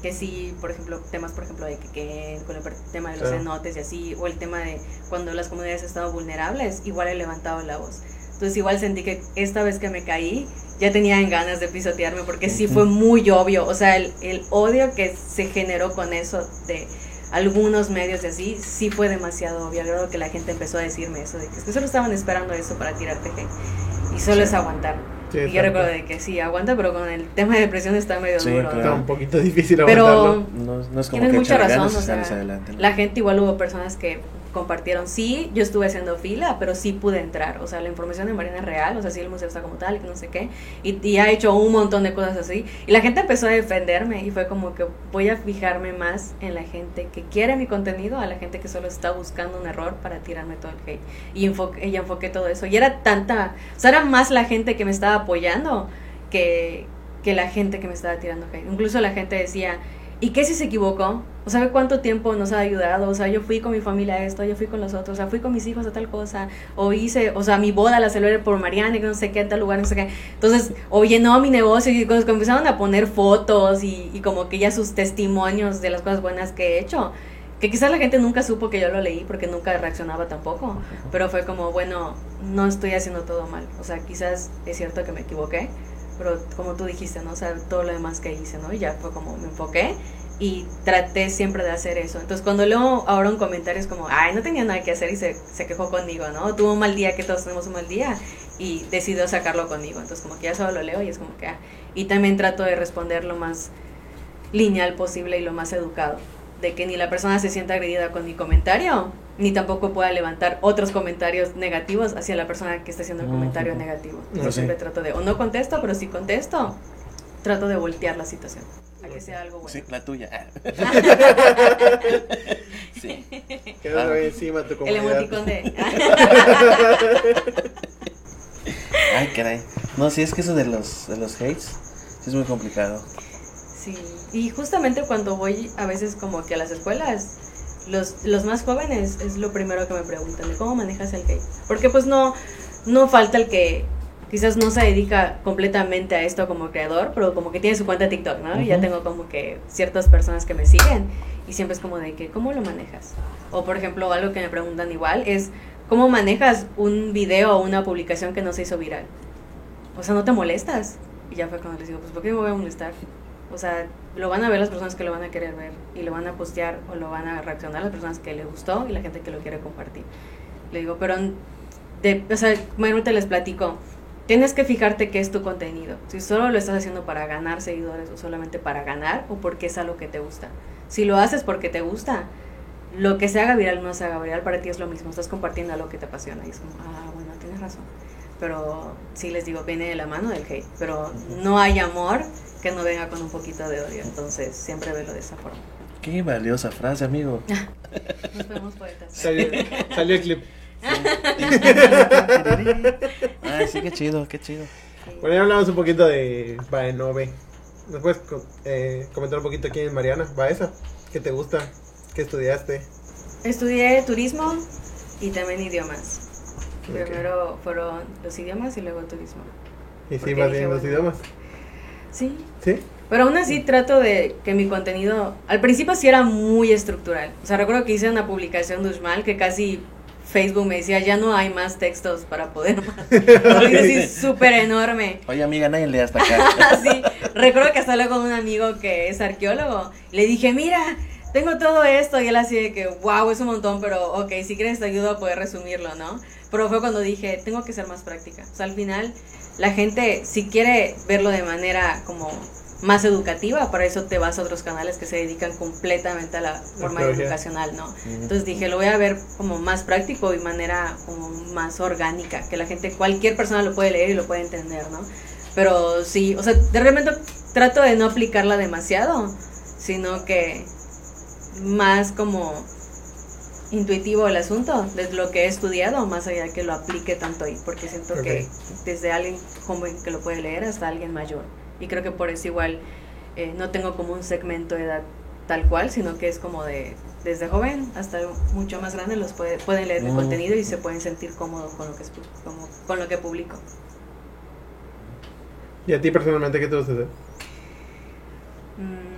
que sí, por ejemplo, temas, por ejemplo, de que, que con el tema de los Claro. cenotes y así, o el tema de cuando las comunidades han estado vulnerables, igual he levantado la voz. Entonces igual sentí que esta vez que me caí, ya tenían ganas de pisotearme porque sí fue muy obvio, o sea, el, el odio que se generó con eso de algunos medios y así, sí fue demasiado obvio, al grado que la gente empezó a decirme eso, de que, es que solo estaban esperando eso para tirarte hate, y solo es aguantar. Sí, y yo recuerdo de que sí, aguanta, pero con el tema de depresión está medio Sí, duro. claro. Está ¿no? un poquito difícil Pero- aguantarlo. No, no es como Tienes que mucha razón, ganas o sea, adelante. ¿no? la gente igual hubo personas que compartieron, sí, yo estuve haciendo fila, pero sí pude entrar, o sea, la información de Mariana es real, o sea, sí el museo está como tal, no sé qué, y, y ha hecho un montón de cosas así, y la gente empezó a defenderme, y fue como que voy a fijarme más en la gente que quiere mi contenido, a la gente que solo está buscando un error para tirarme todo el hate, y enfoqué, y todo eso, y era tanta, o sea, era más la gente que me estaba apoyando que, que la gente que me estaba tirando hate, incluso la gente decía, ¿Y qué si se equivocó? O sea, ¿cuánto tiempo nos ha ayudado? O sea, yo fui con mi familia a esto, yo fui con los otros, o sea, fui con mis hijos a tal cosa, o hice, o sea, mi boda la celebré por Mariana, y no sé qué, en tal lugar, no sé qué. Entonces, o llenó mi negocio y cosas, empezaron a poner fotos y, y como que ya sus testimonios de las cosas buenas que he hecho. Que quizás la gente nunca supo que yo lo leí porque nunca reaccionaba tampoco. Pero fue como, bueno, no estoy haciendo todo mal. O sea, quizás es cierto que me equivoqué, pero como tú dijiste, ¿no? O sea, todo lo demás que hice, ¿no? Y ya fue como me enfoqué y traté siempre de hacer eso. Entonces, cuando leo ahora un comentario es como, ay, no tenía nada que hacer y se, se quejó conmigo, ¿no? Tuvo un mal día, que todos tenemos un mal día, y decidió sacarlo conmigo. Entonces, como que ya solo lo leo y es como que, ah. Y también trato de responder lo más lineal posible y lo más educado. De que ni la persona se sienta agredida con mi comentario, ni tampoco pueda levantar otros comentarios negativos hacia la persona que está haciendo el Ujú. comentario negativo. Yo sí. siempre trato de, o no contesto, pero si contesto, trato de voltear la situación. A que sea algo bueno. Sí, la tuya. sí. Ah. encima tu El comunidad. emoticón de... Ay, caray. No, sí, es que eso de los, de los hates sí es muy complicado. Sí, y justamente cuando voy a veces como que a las escuelas, los, los más jóvenes es lo primero que me preguntan, de cómo manejas el hate. Porque pues no, no falta el que quizás no se dedica completamente a esto como creador, pero como que tiene su cuenta de TikTok, ¿no? Y ya Ujú. tengo como que ciertas personas que me siguen y siempre es como de que, ¿cómo lo manejas? O por ejemplo, algo que me preguntan igual es, ¿cómo manejas un video o una publicación que no se hizo viral? O sea, ¿no te molestas? Y ya fue cuando les digo, pues ¿por qué me voy a molestar? O sea, lo van a ver las personas que lo van a querer ver y lo van a postear o lo van a reaccionar las personas que les gustó y la gente que lo quiere compartir. Le digo, pero, de, o sea, mayormente les platico, tienes que fijarte qué es tu contenido. Si solo lo estás haciendo para ganar seguidores o solamente para ganar o porque es algo que te gusta. Si lo haces porque te gusta, lo que se haga viral no se haga viral, para ti es lo mismo, estás compartiendo algo que te apasiona y es como, ah, bueno, tienes razón. Pero sí les digo, viene de la mano del hate, pero no hay amor que no venga con un poquito de odio, entonces siempre velo de esa forma. Qué valiosa frase, amigo. Nos vemos poetas. Salió, salió el clip. Ay, sí, qué chido, qué chido. Bueno, ya hablamos un poquito de Baenove. ¿Nos puedes eh, comentar un poquito quién es Mariana? Baeza. ¿Qué te gusta? ¿Qué estudiaste? Estudié turismo y también idiomas. Ok. Primero fueron los idiomas y luego turismo. ¿Y sí dije, bien los bueno. idiomas? Sí, ¿Sí? Pero aún así trato de que mi contenido, al principio sí era muy estructural. O sea, recuerdo que hice una publicación de Uxmal que casi Facebook me decía, ya no hay más textos para poder más. Porque así súper enorme. Oye, amiga, nadie lee hasta acá. Así, recuerdo que hasta hablé con un amigo que es arqueólogo. Le dije, mira, tengo todo esto. Y él así de que, wow, es un montón, pero ok, si quieres te ayudo a poder resumirlo, ¿no? Pero fue cuando dije, tengo que ser más práctica. O sea, al final, la gente, si quiere verlo de manera como más educativa, para eso te vas a otros canales que se dedican completamente a la forma Arqueología. educacional, ¿no? Entonces dije, lo voy a ver como más práctico y manera como más orgánica, que la gente, cualquier persona lo puede leer y lo puede entender, ¿no? Pero sí, o sea, de repente trato de no aplicarla demasiado, sino que más como intuitivo el asunto, desde lo que he estudiado, más allá que lo aplique tanto ahí, porque siento que desde alguien joven que lo puede leer hasta alguien mayor. Y creo que por eso igual eh, no tengo como un segmento de edad tal cual, sino que es como de desde joven hasta mucho más grande los puede, pueden leer mi Mm. contenido y se pueden sentir cómodos con lo que como- con lo que publico. ¿Y a ti personalmente qué te gusta hacer? Mm,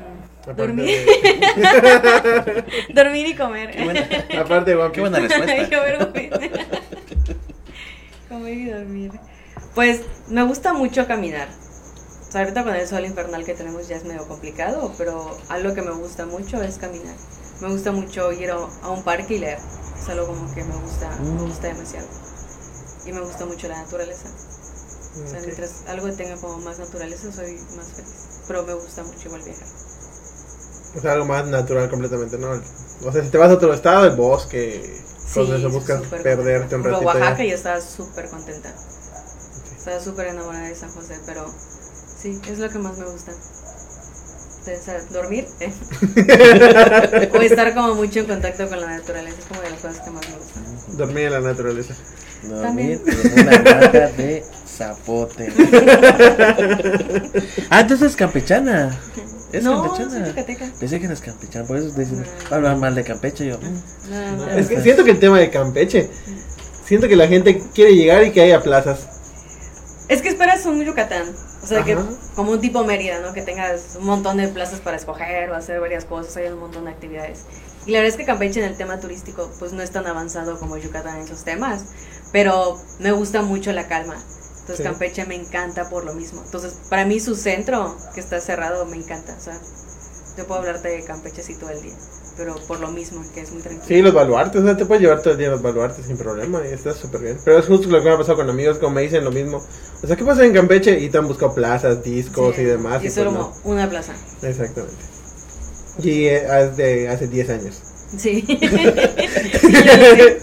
dormir, de, dormir y comer. Qué buena, aparte de qué buena respuesta. Comer y dormir. Pues me gusta mucho caminar. O sea, ahorita con el sol infernal que tenemos ya es medio complicado, pero algo que me gusta mucho es caminar. Me gusta mucho ir a, un parque y leer. Es algo como que me gusta, me Mm. gusta demasiado. Y me gusta mucho la naturaleza. O sea, mientras algo tenga como más naturaleza, soy más feliz. Pero me gusta mucho igual viajar. O sea, algo más natural completamente, ¿no? O sea, si te vas a otro estado, el bosque, con eso sí, buscas perderte un contenta. Por ratito. Oaxaca ya. yo estaba súper contenta. Estaba súper enamorada de San José, pero sí, es lo que más me gusta. O sea, dormir ¿eh? o estar como mucho en contacto con la naturaleza es como de las cosas que más me gustan. Dormir en la naturaleza. Dormir También. en una mata de zapote. ah, entonces es campechana. Es no, campechana. soy yucateca. Pensé que eres campechana, por eso dicen, No. va a hablar mal de Campeche. Yo, mm. No, no, Es que Ajá. siento que el tema de Campeche, siento que la gente quiere llegar y que haya plazas. Es que esperas un Yucatán. O sea, que como un tipo Mérida, ¿no? Que tengas un montón de plazas para escoger o hacer varias cosas, hay un montón de actividades. Y la verdad es que Campeche en el tema turístico, pues no es tan avanzado como Yucatán en esos temas, pero me gusta mucho la calma. Entonces Sí. Campeche me encanta por lo mismo. Entonces, para mí su centro, que está cerrado, me encanta. O sea, yo puedo hablarte de Campeche así todo el día, pero por lo mismo, que es muy tranquilo. Sí, los baluartes, o sea, te puedes llevar todo el día los baluartes sin problema y está súper bien. Pero es justo lo que me ha pasado con amigos, como me dicen lo mismo. O sea, ¿qué pasa en Campeche? Y te han buscado plazas, discos Sí, y demás. Y Y es pues solo no. como una plaza. Exactamente. Y eh, hace, hace 10 años. Sí.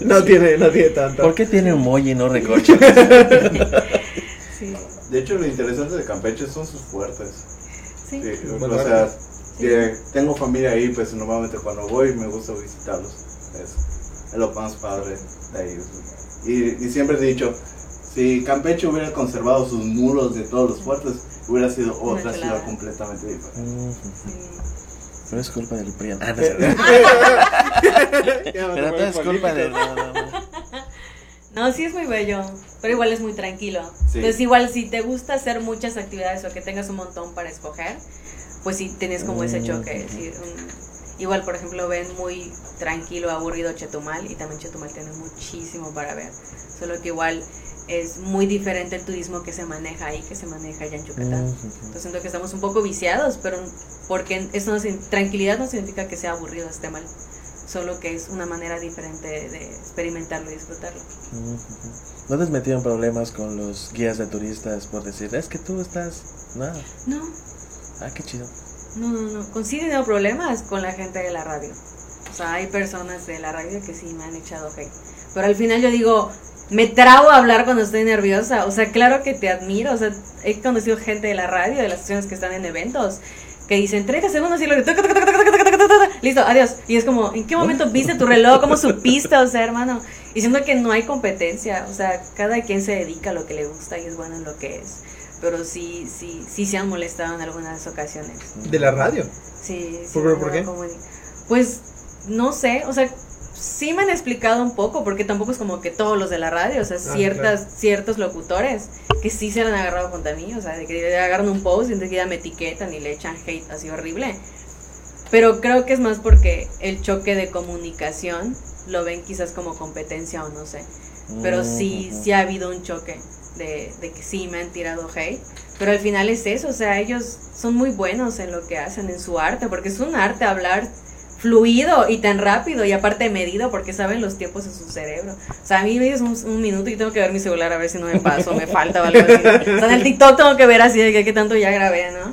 No tiene, no tiene tanto. ¿Por qué tiene un molle y no recorcho? De hecho, lo interesante de Campeche son sus fuertes. Sí. Sí, o sea, Sí. que tengo familia ahí, pues normalmente cuando voy me gusta visitarlos. Es, es lo más padre de ahí. Y, y siempre he dicho, si Campeche hubiera conservado sus muros de todos los fuertes, hubiera sido otra ciudad completamente diferente. Sí. Pero es culpa del PRIAN. Ah, no Pero todo es culpa de... No, no, no. Sí es muy bello, pero igual es muy tranquilo. Sí. Entonces igual si te gusta hacer muchas actividades o que tengas un montón para escoger, pues sí tienes como ese choque. es decir, un- igual, por ejemplo, ven muy tranquilo, aburrido Chetumal y también Chetumal tiene muchísimo para ver. Solo que igual es muy diferente el turismo que se maneja ahí que se maneja allá en Yucatán. Ujú. Entonces siento que estamos un poco viciados, pero porque eso no, tranquilidad no significa que sea aburrido, esté mal. Solo que es una manera diferente de experimentarlo y disfrutarlo. ¿No te has metido en problemas con los guías de turistas por decir, es que tú estás... Nada. No, Ah, qué chido. no, no, no. Con sí he tenido problemas con la gente de la radio. O sea, hay personas de la radio que sí me han echado hate. Pero al final yo digo, me trago a hablar cuando estoy nerviosa. O sea, claro que te admiro. O sea, he conocido gente de la radio, de las estaciones que están en eventos, que dicen 30 segundos y luego ta, ta, ta, listo, adiós. Y es como, ¿en qué momento viste tu reloj? ¿Cómo supiste? O sea, hermano. Y siento que no hay competencia. O sea, cada quien se dedica a lo que le gusta y es bueno en lo que es. Pero sí, sí, sí se han molestado en algunas ocasiones. ¿De la radio? Sí. sí ¿Por, por qué? Pues, no sé. O sea, sí me han explicado un poco, porque tampoco es como que todos los de la radio, o sea, ah, ciertas, claro. ciertos locutores que sí se han agarrado contra mí, o sea, de que agarran un post y enseguida me etiquetan y le echan hate así horrible. Pero creo que es más porque el choque de comunicación lo ven quizás como competencia o no sé. Pero sí, Ujú. sí ha habido un choque de, de que sí me han tirado hate. Pero al final es eso, o sea, ellos son muy buenos en lo que hacen, en su arte, porque es un arte hablar fluido y tan rápido y aparte medido porque saben los tiempos en su cerebro. O sea, a mí me dices un, un minuto y tengo que ver mi celular a ver si no me paso, me falta o algo así. O sea, en el TikTok tengo que ver así de qué tanto ya grabé, ¿no?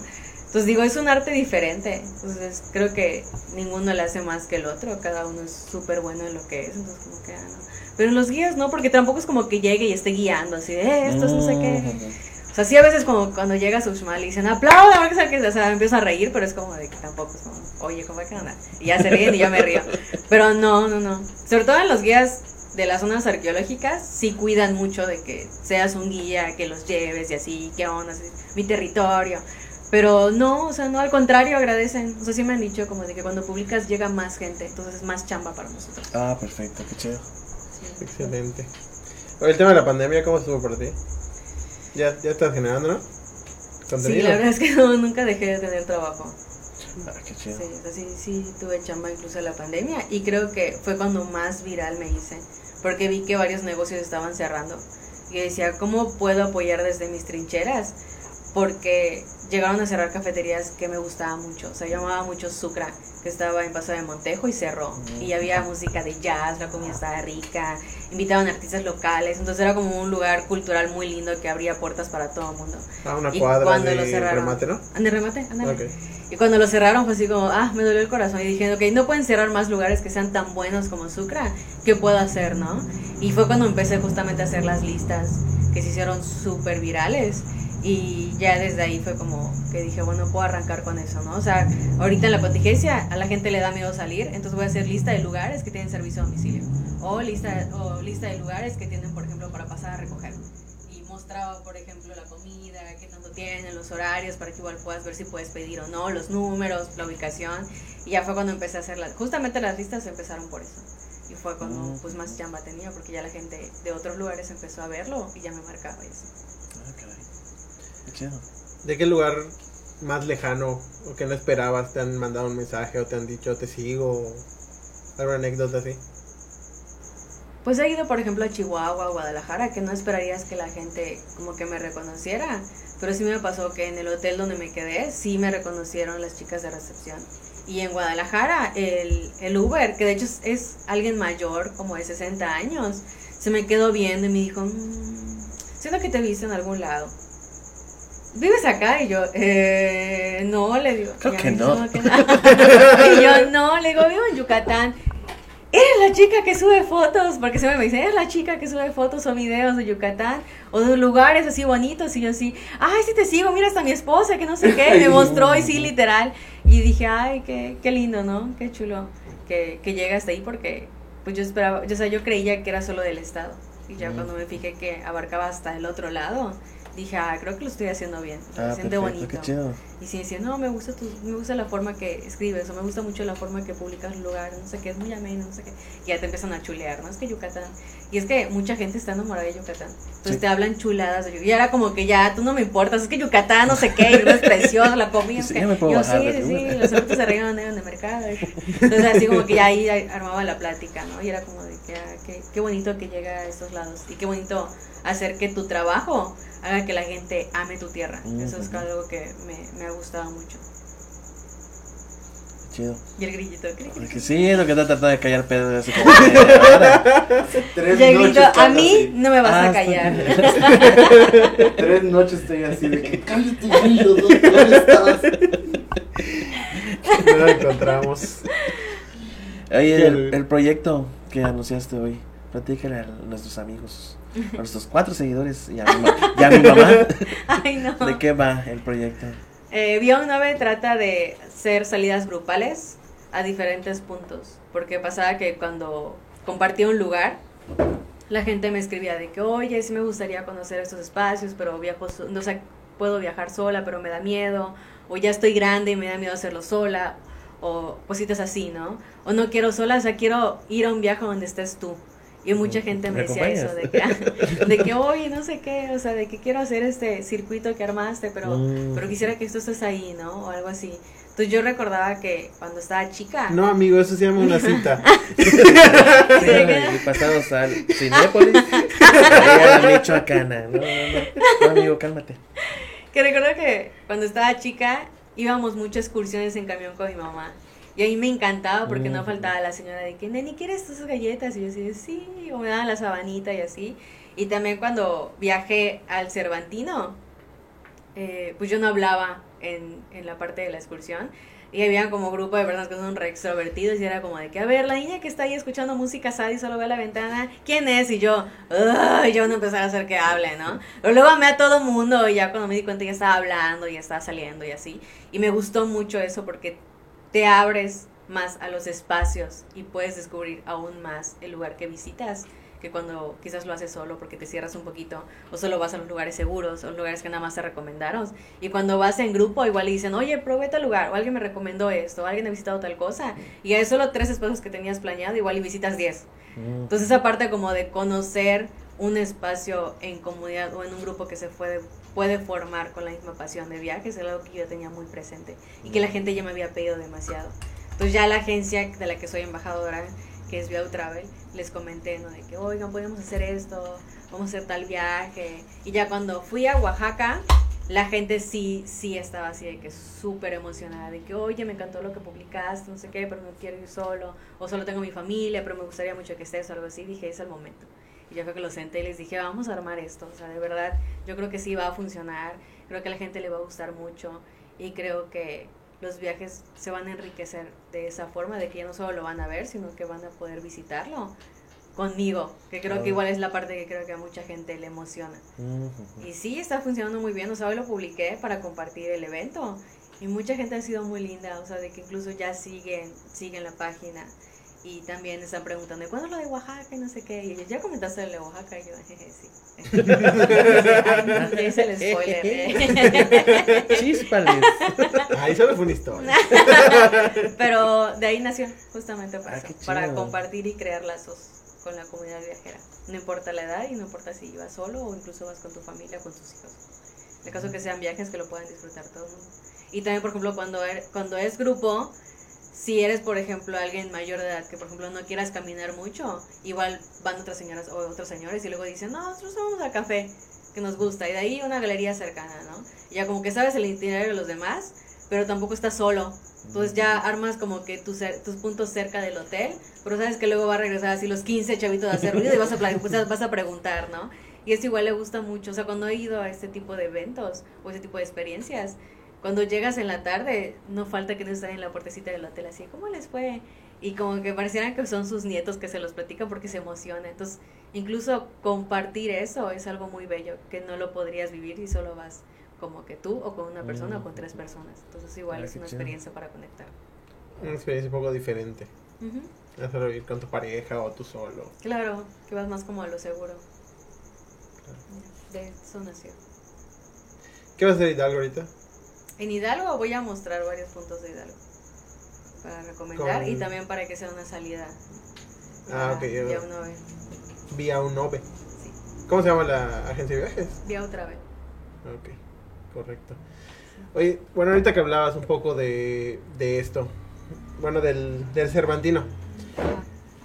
Entonces digo, es un arte diferente. Entonces creo que ninguno le hace más que el otro, cada uno es súper bueno en lo que es. Entonces como que, ah, no. Pero en los guías no, porque tampoco es como que llegue y esté guiando así de, eh, esto es no sé qué. Ujú. O sea, sí a veces como cuando llega Sushmal y dicen, aplauda, porque sea que, o sea, me empiezo a reír, pero es como de que tampoco es como, oye, ¿cómo que anda? Y ya se ríen y ya me río. Pero no, no, no. Sobre todo en los guías de las zonas arqueológicas, sí cuidan mucho de que seas un guía, que los lleves y así, qué onda, así, mi territorio. Pero no, o sea, no, al contrario, agradecen. O sea, sí me han dicho como de que cuando publicas llega más gente, entonces es más chamba para nosotros. Ah, perfecto, qué chido. Sí. Excelente. Oye, el tema de la pandemia, ¿cómo estuvo para ti? ¿Ya, ya estás generando, no? Sí, Contenido. la verdad es que no, nunca dejé de tener trabajo. Ah, qué chido. Sí, o sea, sí, sí tuve chamba incluso en la pandemia y creo que fue cuando más viral me hice, porque vi que varios negocios estaban cerrando y decía, ¿cómo puedo apoyar desde mis trincheras? Porque llegaron a cerrar cafeterías que me gustaban mucho. O sea, yo amaba mucho Sucra, que estaba en Paso de Montejo y cerró. Y había música de jazz, la comida estaba rica, invitaban artistas locales. Entonces era como un lugar cultural muy lindo que abría puertas para todo el mundo. A una Y cuadra cuando de lo cerraron- remate, ¿no? Ah, De remate, ándale. Y cuando lo cerraron fue así como, ah, me dolió el corazón. Y dije, ok, no pueden cerrar más lugares que sean tan buenos como Sucra. ¿Qué puedo hacer, no? Y fue cuando empecé justamente a hacer las listas que se hicieron súper virales. Y ya desde ahí fue como que dije, bueno, puedo arrancar con eso, ¿no? O sea, ahorita en la contingencia a la gente le da miedo salir, entonces voy a hacer lista de lugares que tienen servicio a domicilio. O lista, o lista de lugares que tienen, por ejemplo, para pasar a recoger. Y mostraba, por ejemplo, la comida, qué tanto tienen, los horarios, para que igual puedas ver si puedes pedir o no, los números, la ubicación. Y ya fue cuando empecé a hacer las... Justamente las listas empezaron por eso. Y fue cuando Mm. pues más chamba tenía, porque ya la gente de otros lugares empezó a verlo y ya me marcaba eso. Caray. Qué chido. ¿De qué lugar más lejano o que no esperabas te han mandado un mensaje o te han dicho te sigo? o ¿Alguna anécdota así? Pues he ido, por ejemplo, a Chihuahua, a Guadalajara, que no esperarías que la gente como que me reconociera, pero sí me pasó que en el hotel donde me quedé, sí me reconocieron las chicas de recepción. Y en Guadalajara, el, el Uber, que de hecho es, es alguien mayor, como de 60 años, se me quedó viendo y me dijo, "Mm, siento que te he visto en algún lado. ¿Vives acá? Y yo, eh, no, le digo. Creo "Ya que no". y yo, no, le digo, vivo en Yucatán. Eres la chica que sube fotos, porque siempre me dicen, eres la chica que sube fotos o videos de Yucatán o de lugares así bonitos. Y yo así, ay, sí te sigo, mira hasta mi esposa, que no sé qué. Me mostró y sí, literal. Y dije, ay, qué, qué lindo, ¿no? Qué chulo que, que llega hasta ahí, porque pues yo esperaba, yo, o sea, yo creía que era solo del Estado. Y ya Mm. cuando me fijé que abarcaba hasta el otro lado, dije, ah, creo que lo estoy haciendo bien. Se Ah, siente bonito. Qué chido. Y si decía, no, me gusta, tu, me gusta la forma que escribes, o me gusta mucho la forma que publicas el lugar, no sé qué, es muy ameno, no sé qué. Y ya te empiezan a chulear, ¿no? Es que Yucatán. Y es que mucha gente está enamorada de Yucatán. Entonces Sí. te hablan chuladas de Yucatán. Y era como que ya, tú no me importas, es que Yucatán, no sé qué, y es precioso, la comida. Sí, que- yo bajar sí, sí, sí, los cerritos se arreglan en el mercado. Entonces así como que ya ahí armaba la plática, ¿no? Y era como de que, ah, qué, qué bonito que llega a estos lados. Y qué bonito hacer que tu trabajo haga que la gente ame tu tierra. Eso es algo que me, me ha gustado mucho. Chido. Y el grillito. Porque sí, es lo que está tratando de callar pedo de. Tres noches grito, a mí así. no me vas Ah, a callar. Tres noches estoy así de que cállate, grillo, ¿dónde dónde estás? No lo encontramos. El, el- el proyecto que anunciaste hoy, platícale a nuestros amigos, a nuestros cuatro seguidores y a mi, y a mi mamá. Ay, no. ¿De qué va el proyecto? Eh, Bion 9 trata de ser salidas grupales a diferentes puntos. Porque pasaba que cuando compartía un lugar, la gente me escribía de que, oye, sí me gustaría conocer estos espacios, pero viajo, no sé, puedo viajar sola, pero me da miedo. O ya estoy grande y me da miedo hacerlo sola. O cositas así, ¿no? O no quiero sola, o sea, quiero ir a un viaje donde estés tú. Y mucha gente me ¿Me decía eso, de que, de que, oye, no sé qué, o sea, de que quiero hacer este circuito que armaste, pero Mm. pero quisiera que esto estés ahí, ¿no? O algo así. Entonces yo recordaba que cuando estaba chica, No, amigo, eso se llama una cita. Sí, y pasamos al Cinépolis a la Michoacana. No, no, no. No, amigo, cálmate. que recuerdo que cuando estaba chica íbamos muchas excursiones en camión con mi mamá. Y a mí me encantaba porque no faltaba la señora de que, Neni, ¿quieres esas galletas? Y yo así, sí, o me daban la sabanita y así. Y también cuando viajé al Cervantino, eh, pues yo no hablaba en, en la parte de la excursión. Y había como grupo de personas que son re extrovertidos y era como de que, a ver, la niña que está ahí escuchando música sad y solo ve a la ventana, ¿quién es? Y yo, "Ay", yo no empezar a hacer que hable, ¿no? Pero luego amé a todo mundo y ya cuando me di cuenta ya estaba hablando, ya estaba saliendo y así. Y me gustó mucho eso porque te abres más a los espacios y puedes descubrir aún más el lugar que visitas que cuando quizás lo haces solo porque te cierras un poquito o solo vas a los lugares seguros o lugares que nada más te recomendaron. Y cuando vas en grupo igual le dicen oye probé tal lugar o alguien me recomendó esto o alguien ha visitado tal cosa y hay solo tres espacios que tenías planeado igual y visitas diez. Mm. entonces esa parte como de conocer un espacio en comunidad o en un grupo que se puede, puede formar con la misma pasión de viajes es algo que yo tenía muy presente y que la gente ya me había pedido demasiado. Entonces ya la agencia de la que soy embajadora, que es Via Travel, les comenté, ¿no? De que, oigan, podemos hacer esto, vamos a hacer tal viaje. Y ya cuando fui a Oaxaca, la gente sí, sí estaba así de que súper emocionada, de que, oye, me encantó lo que publicaste, no sé qué, pero no quiero ir solo, o solo tengo mi familia, pero me gustaría mucho que estés o algo así. Dije, es el momento. Y ya fue que lo senté y les dije, vamos a armar esto. O sea, de verdad, yo creo que sí va a funcionar, creo que a la gente le va a gustar mucho y creo que los viajes se van a enriquecer de esa forma, de que ya no solo lo van a ver, sino que van a poder visitarlo conmigo, que creo Claro. que igual es la parte que creo que a mucha gente le emociona. Y sí, está funcionando muy bien, o sea, hoy lo publiqué para compartir el evento y mucha gente ha sido muy linda, o sea, de que incluso ya siguen, siguen la página y también están preguntando, ¿cuándo es lo de Oaxaca? Y no sé qué, y ellos, ¿ya comentaste el de Oaxaca? Y yo, jeje, sí. Ya hice el spoiler. ¿eh? Chíspales. Ahí solo fue una historia. Pero de ahí nació, justamente para, Ah, eso, para compartir y crear lazos con la comunidad viajera. No importa la edad y no importa si vas solo o incluso vas con tu familia o con tus hijos. En el caso que sean viajes que lo puedan disfrutar todo el mundo. Y también, por ejemplo, cuando, er- cuando es grupo, si eres, por ejemplo, alguien mayor de edad que, por ejemplo, no quieras caminar mucho, igual van otras señoras o otros señores y luego dicen, no, nosotros vamos al café que nos gusta. Y de ahí una galería cercana, ¿no? Y ya como que sabes el itinerario de los demás, pero tampoco estás solo. Entonces ya armas como que tus, puntos cerca del hotel, pero sabes que luego va a regresar así los 15 chavitos a hacer ruido y vas a, pues, vas a preguntar, ¿no? Y eso igual le gusta mucho. O sea, cuando he ido a este tipo de eventos o ese tipo de experiencias, cuando llegas en la tarde, no falta que te estén en la puertecita del hotel así, ¿cómo les fue? Y como que parecieran que son sus nietos que se los platican porque se emocionan. Entonces, incluso compartir eso es algo muy bello, que no lo podrías vivir si solo vas como que tú o con una persona o con tres personas. Entonces, igual Ah, es una chido. experiencia para conectar. Una experiencia un poco diferente. Ujú. Hacerlo ir con tu pareja o tú solo. Claro, que vas más como a lo seguro. De eso nació. ¿Qué vas a Hidalgo ahorita? En Hidalgo voy a mostrar varios puntos de Hidalgo para recomendar Con- y también para que sea una salida. Ah, para ok, yo- Ya una vez. Vía un OVE. Sí, ¿Cómo se llama la agencia de viajes? ya otra vez. Ok, correcto. Oye, bueno, ahorita que hablabas un poco de, de esto, bueno, del, del Cervantino.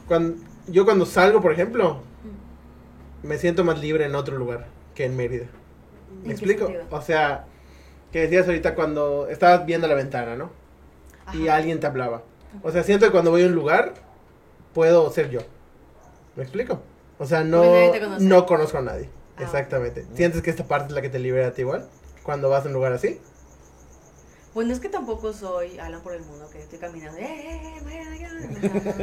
Cuando, yo cuando salgo, por ejemplo, Mm. me siento más libre en otro lugar que en Mérida. ¿En ¿Me explico? sentido? O sea, que decías ahorita cuando estabas viendo la ventana, ¿no? Y alguien te hablaba. O sea, siento que cuando voy a un lugar, puedo ser yo. ¿Me explico? O sea, no, no conozco a nadie. Ah. Exactamente. ¿Sientes que esta parte es la que te libera a ti igual? Cuando vas a un lugar así. Pues no es que tampoco soy Alan por el mundo, que estoy caminando. ¡Eh, eh,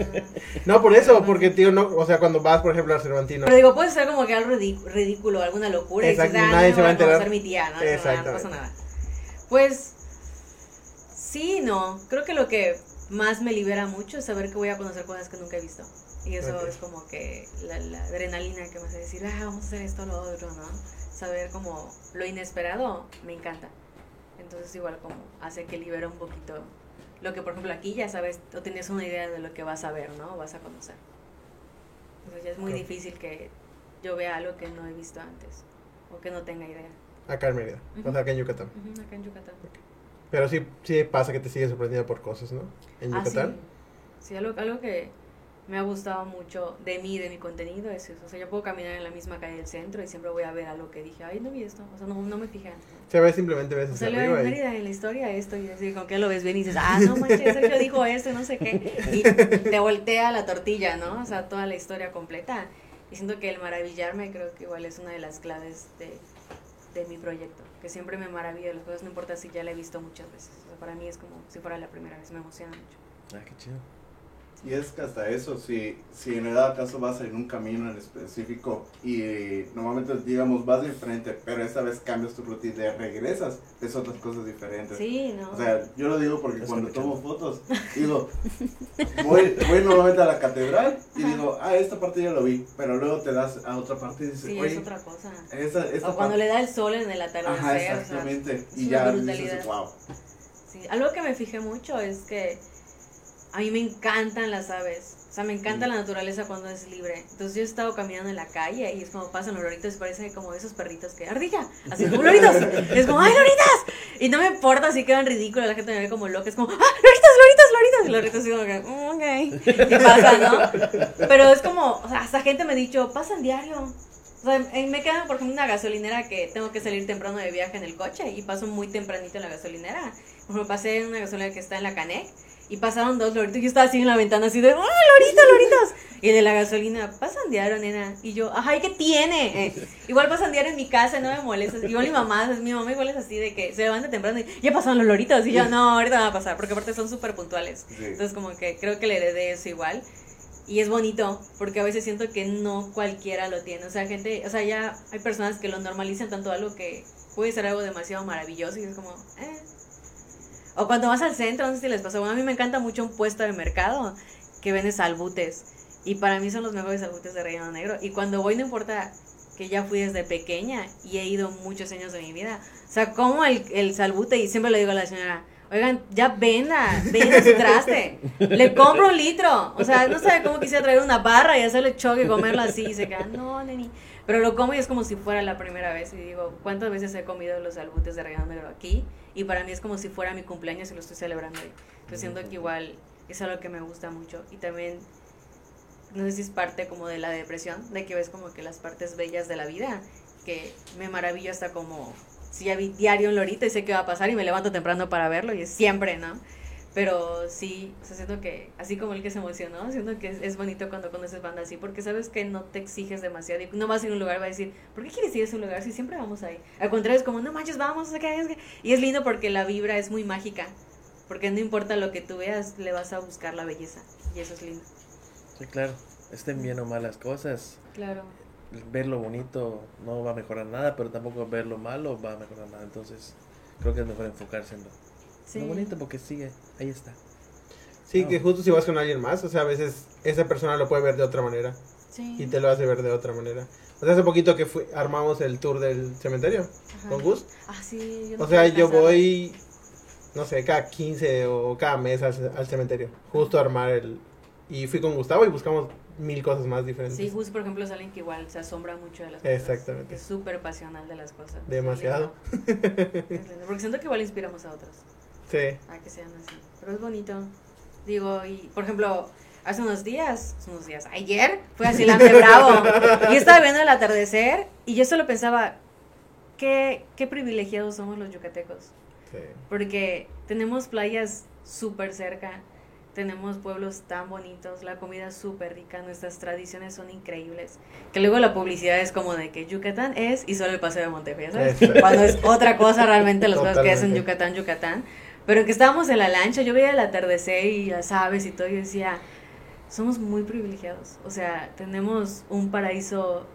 eh! No, por eso, porque, tío, no, o sea, cuando vas, por ejemplo, al Cervantino. Pero digo, puede ser como que algo ridí- ridículo, alguna locura. Exacto, y dices, ah, nadie no se va a enterar". mi tía, no, no, no, pasa nada. Pues, sí, no. Creo que lo que más me libera mucho es saber que voy a conocer cosas que nunca he visto. Y eso es como que la, la adrenalina que me hace decir, ah, vamos a hacer esto, lo otro, ¿no? Saber como lo inesperado me encanta. Entonces igual como hace que libera un poquito lo que por ejemplo aquí ya sabes o tienes una idea de lo que vas a ver, ¿no? O vas a conocer. Entonces ya es muy difícil que yo vea algo que no he visto antes o que no tenga idea. Acá en Mérida. O Ujú. sea, acá en Yucatán. Ujú, acá en Yucatán. Pero sí, sí pasa que te sigues sorprendiendo por cosas, ¿no? En Ah, Yucatán. sí. Sí, algo, algo que me ha gustado mucho de mí, de mi contenido, es eso. O sea, yo puedo caminar en la misma calle del centro y siempre voy a ver algo que dije, ay, no vi esto. O sea, no, no me fijé antes. ¿no? Se ve simplemente ves O sea, arriba en. Mérida en la historia esto y así como que lo ves bien y dices, ah, no manches, Sergio dijo esto y no sé qué. Y te voltea la tortilla, ¿no? O sea, toda la historia completa. Y siento que el maravillarme creo que igual es una de las claves de, de mi proyecto. Que siempre me maravillo de las cosas, no importa si ya la he visto muchas veces. Para mí es como si fuera la primera vez, me emociona mucho. Ah, qué chido. Y es que hasta eso, si, si en el dado caso vas en un camino en específico y normalmente, digamos, vas de frente, pero esta vez cambias tu de regresas, es otras cosas diferentes. Sí, ¿no? O sea, yo lo digo porque Es cuando tomo fotos, digo, voy, voy normalmente a la catedral y digo, ah, esta parte ya lo vi, pero luego te das a otra parte y dices, sí, oye, es otra cosa. esta, esta O cuando le da el sol en el atardecer. Ajá, o sea, exactamente. y ya brutalidad. dices, wow. Sí, algo que me fijé mucho es que a mí me encantan las aves. O sea, me encanta Mm. la naturaleza cuando es libre. Entonces yo he estado caminando en la calle y es como pasan los loritos y parecen como esos perritos que, ardilla, así como loritos. es como, ¡ay, loritas! Y no me importa si quedan ridículos, la gente me ve como loca. Es como, ¡ah, loritas, loritas, loritas! Y loritos así como que, "Mm, ok. Y pasa, ¿no? Pero es como, o sea, hasta gente me ha dicho, pasan diario. O sea, en- me queda, por ejemplo, una gasolinera que tengo que salir temprano de viaje en el coche y paso muy tempranito en la gasolinera. Por ejemplo, pasé en una gasolinera que está en la Canec y pasaron dos loritos. Yo estaba así en la ventana, así de, ¡oh, loritos, loritos! Y el de la gasolina, pasan diario, nena. Y yo, ajá, ¿y qué tiene? Eh, igual pasan diario en mi casa, no me molesta. Igual mi mamá, mi mamá igual es así de que se levanta temprano y ya pasaron los loritos. Y yo, no, ahorita va a pasar, porque aparte son súper puntuales. Sí. Entonces, como que creo que le heredé eso igual. Y es bonito, porque a veces siento que no cualquiera lo tiene. O sea, gente, o sea, ya hay personas que lo normalizan tanto algo que puede ser algo demasiado maravilloso y es como, eh. O cuando vas al centro, no sé si les. Bueno, a mí me encanta mucho un puesto de mercado que vende salbutes. Y para mí son los mejores salbutes de relleno negro. Y cuando voy, no importa que ya fui desde pequeña y he ido muchos años de mi vida. O sea, como el, el salbute y siempre le digo a la señora, oigan, ya venda, venda su traste. Le compro un litro. O sea, no sabe cómo quisiera traer una barra y hacerle choque y comerlo así. Y se queda, no, neni. Pero lo como y es como si fuera la primera vez. Y digo, ¿cuántas veces he comido los salbutes de relleno negro aquí? Y para mí es como si fuera mi cumpleaños y lo estoy celebrando hoy. Yo siento que igual es algo que me gusta mucho. Y también, no sé si es parte como de la depresión, de que ves como que las partes bellas de la vida, que me maravillo hasta como si ya vi diario un lorito y sé qué va a pasar y me levanto temprano para verlo y es siempre, ¿no? Pero sí, o sea, siento que, así como el que se emocionó, siento que es, es bonito cuando conoces banda así, porque sabes que no te exiges demasiado y no vas a ir a un lugar y vas a decir, ¿por qué quieres ir a ese lugar si siempre vamos ahí? Al contrario, es como, no manches, vamos, es que... Y es lindo porque la vibra es muy mágica, porque no importa lo que tú veas, le vas a buscar la belleza, y eso es lindo. Sí, claro. Estén bien o malas cosas. Claro. Ver lo bonito no va a mejorar nada, pero tampoco ver lo malo va a mejorar nada. Entonces, creo que es mejor enfocarse en lo, Sí. lo bonito porque sigue, ahí está. Sí, No. que justo si vas con alguien más, o sea, a veces esa persona lo puede ver de otra manera Sí. y te lo hace ver de otra manera. O sea, hace poquito que fui, armamos el tour del cementerio Ajá. con Gus. Ah, sí. yo no O sea, yo alcanzar. voy, no sé, cada 15 o cada mes al, al cementerio, justo a armar el... Y fui con Gustavo y buscamos mil cosas más diferentes. Sí, Gus, por ejemplo, es alguien que igual se asombra mucho de las cosas. Exactamente. Es súper pasional de las cosas. Demasiado. Porque siento que igual inspiramos a otros Sí. a que sean así. Pero es bonito. Digo, y por ejemplo, hace unos días, hace unos días, ayer, fue a Silante Bravo. Y estaba viendo el atardecer y yo solo pensaba, qué, qué privilegiados somos los yucatecos. sí. Porque tenemos playas súper cerca, tenemos pueblos tan bonitos, la comida es súper rica, nuestras tradiciones son increíbles. Que luego la publicidad es como de que Yucatán es y solo el paseo de Montejo, ¿ya ¿sabes? Exacto. Cuando es otra cosa realmente las cosas que hacen. Yucatán, Yucatán. Pero que estábamos en la lancha, yo veía el atardecer y las aves y todo, yo decía, somos muy privilegiados. O sea, tenemos un paraíso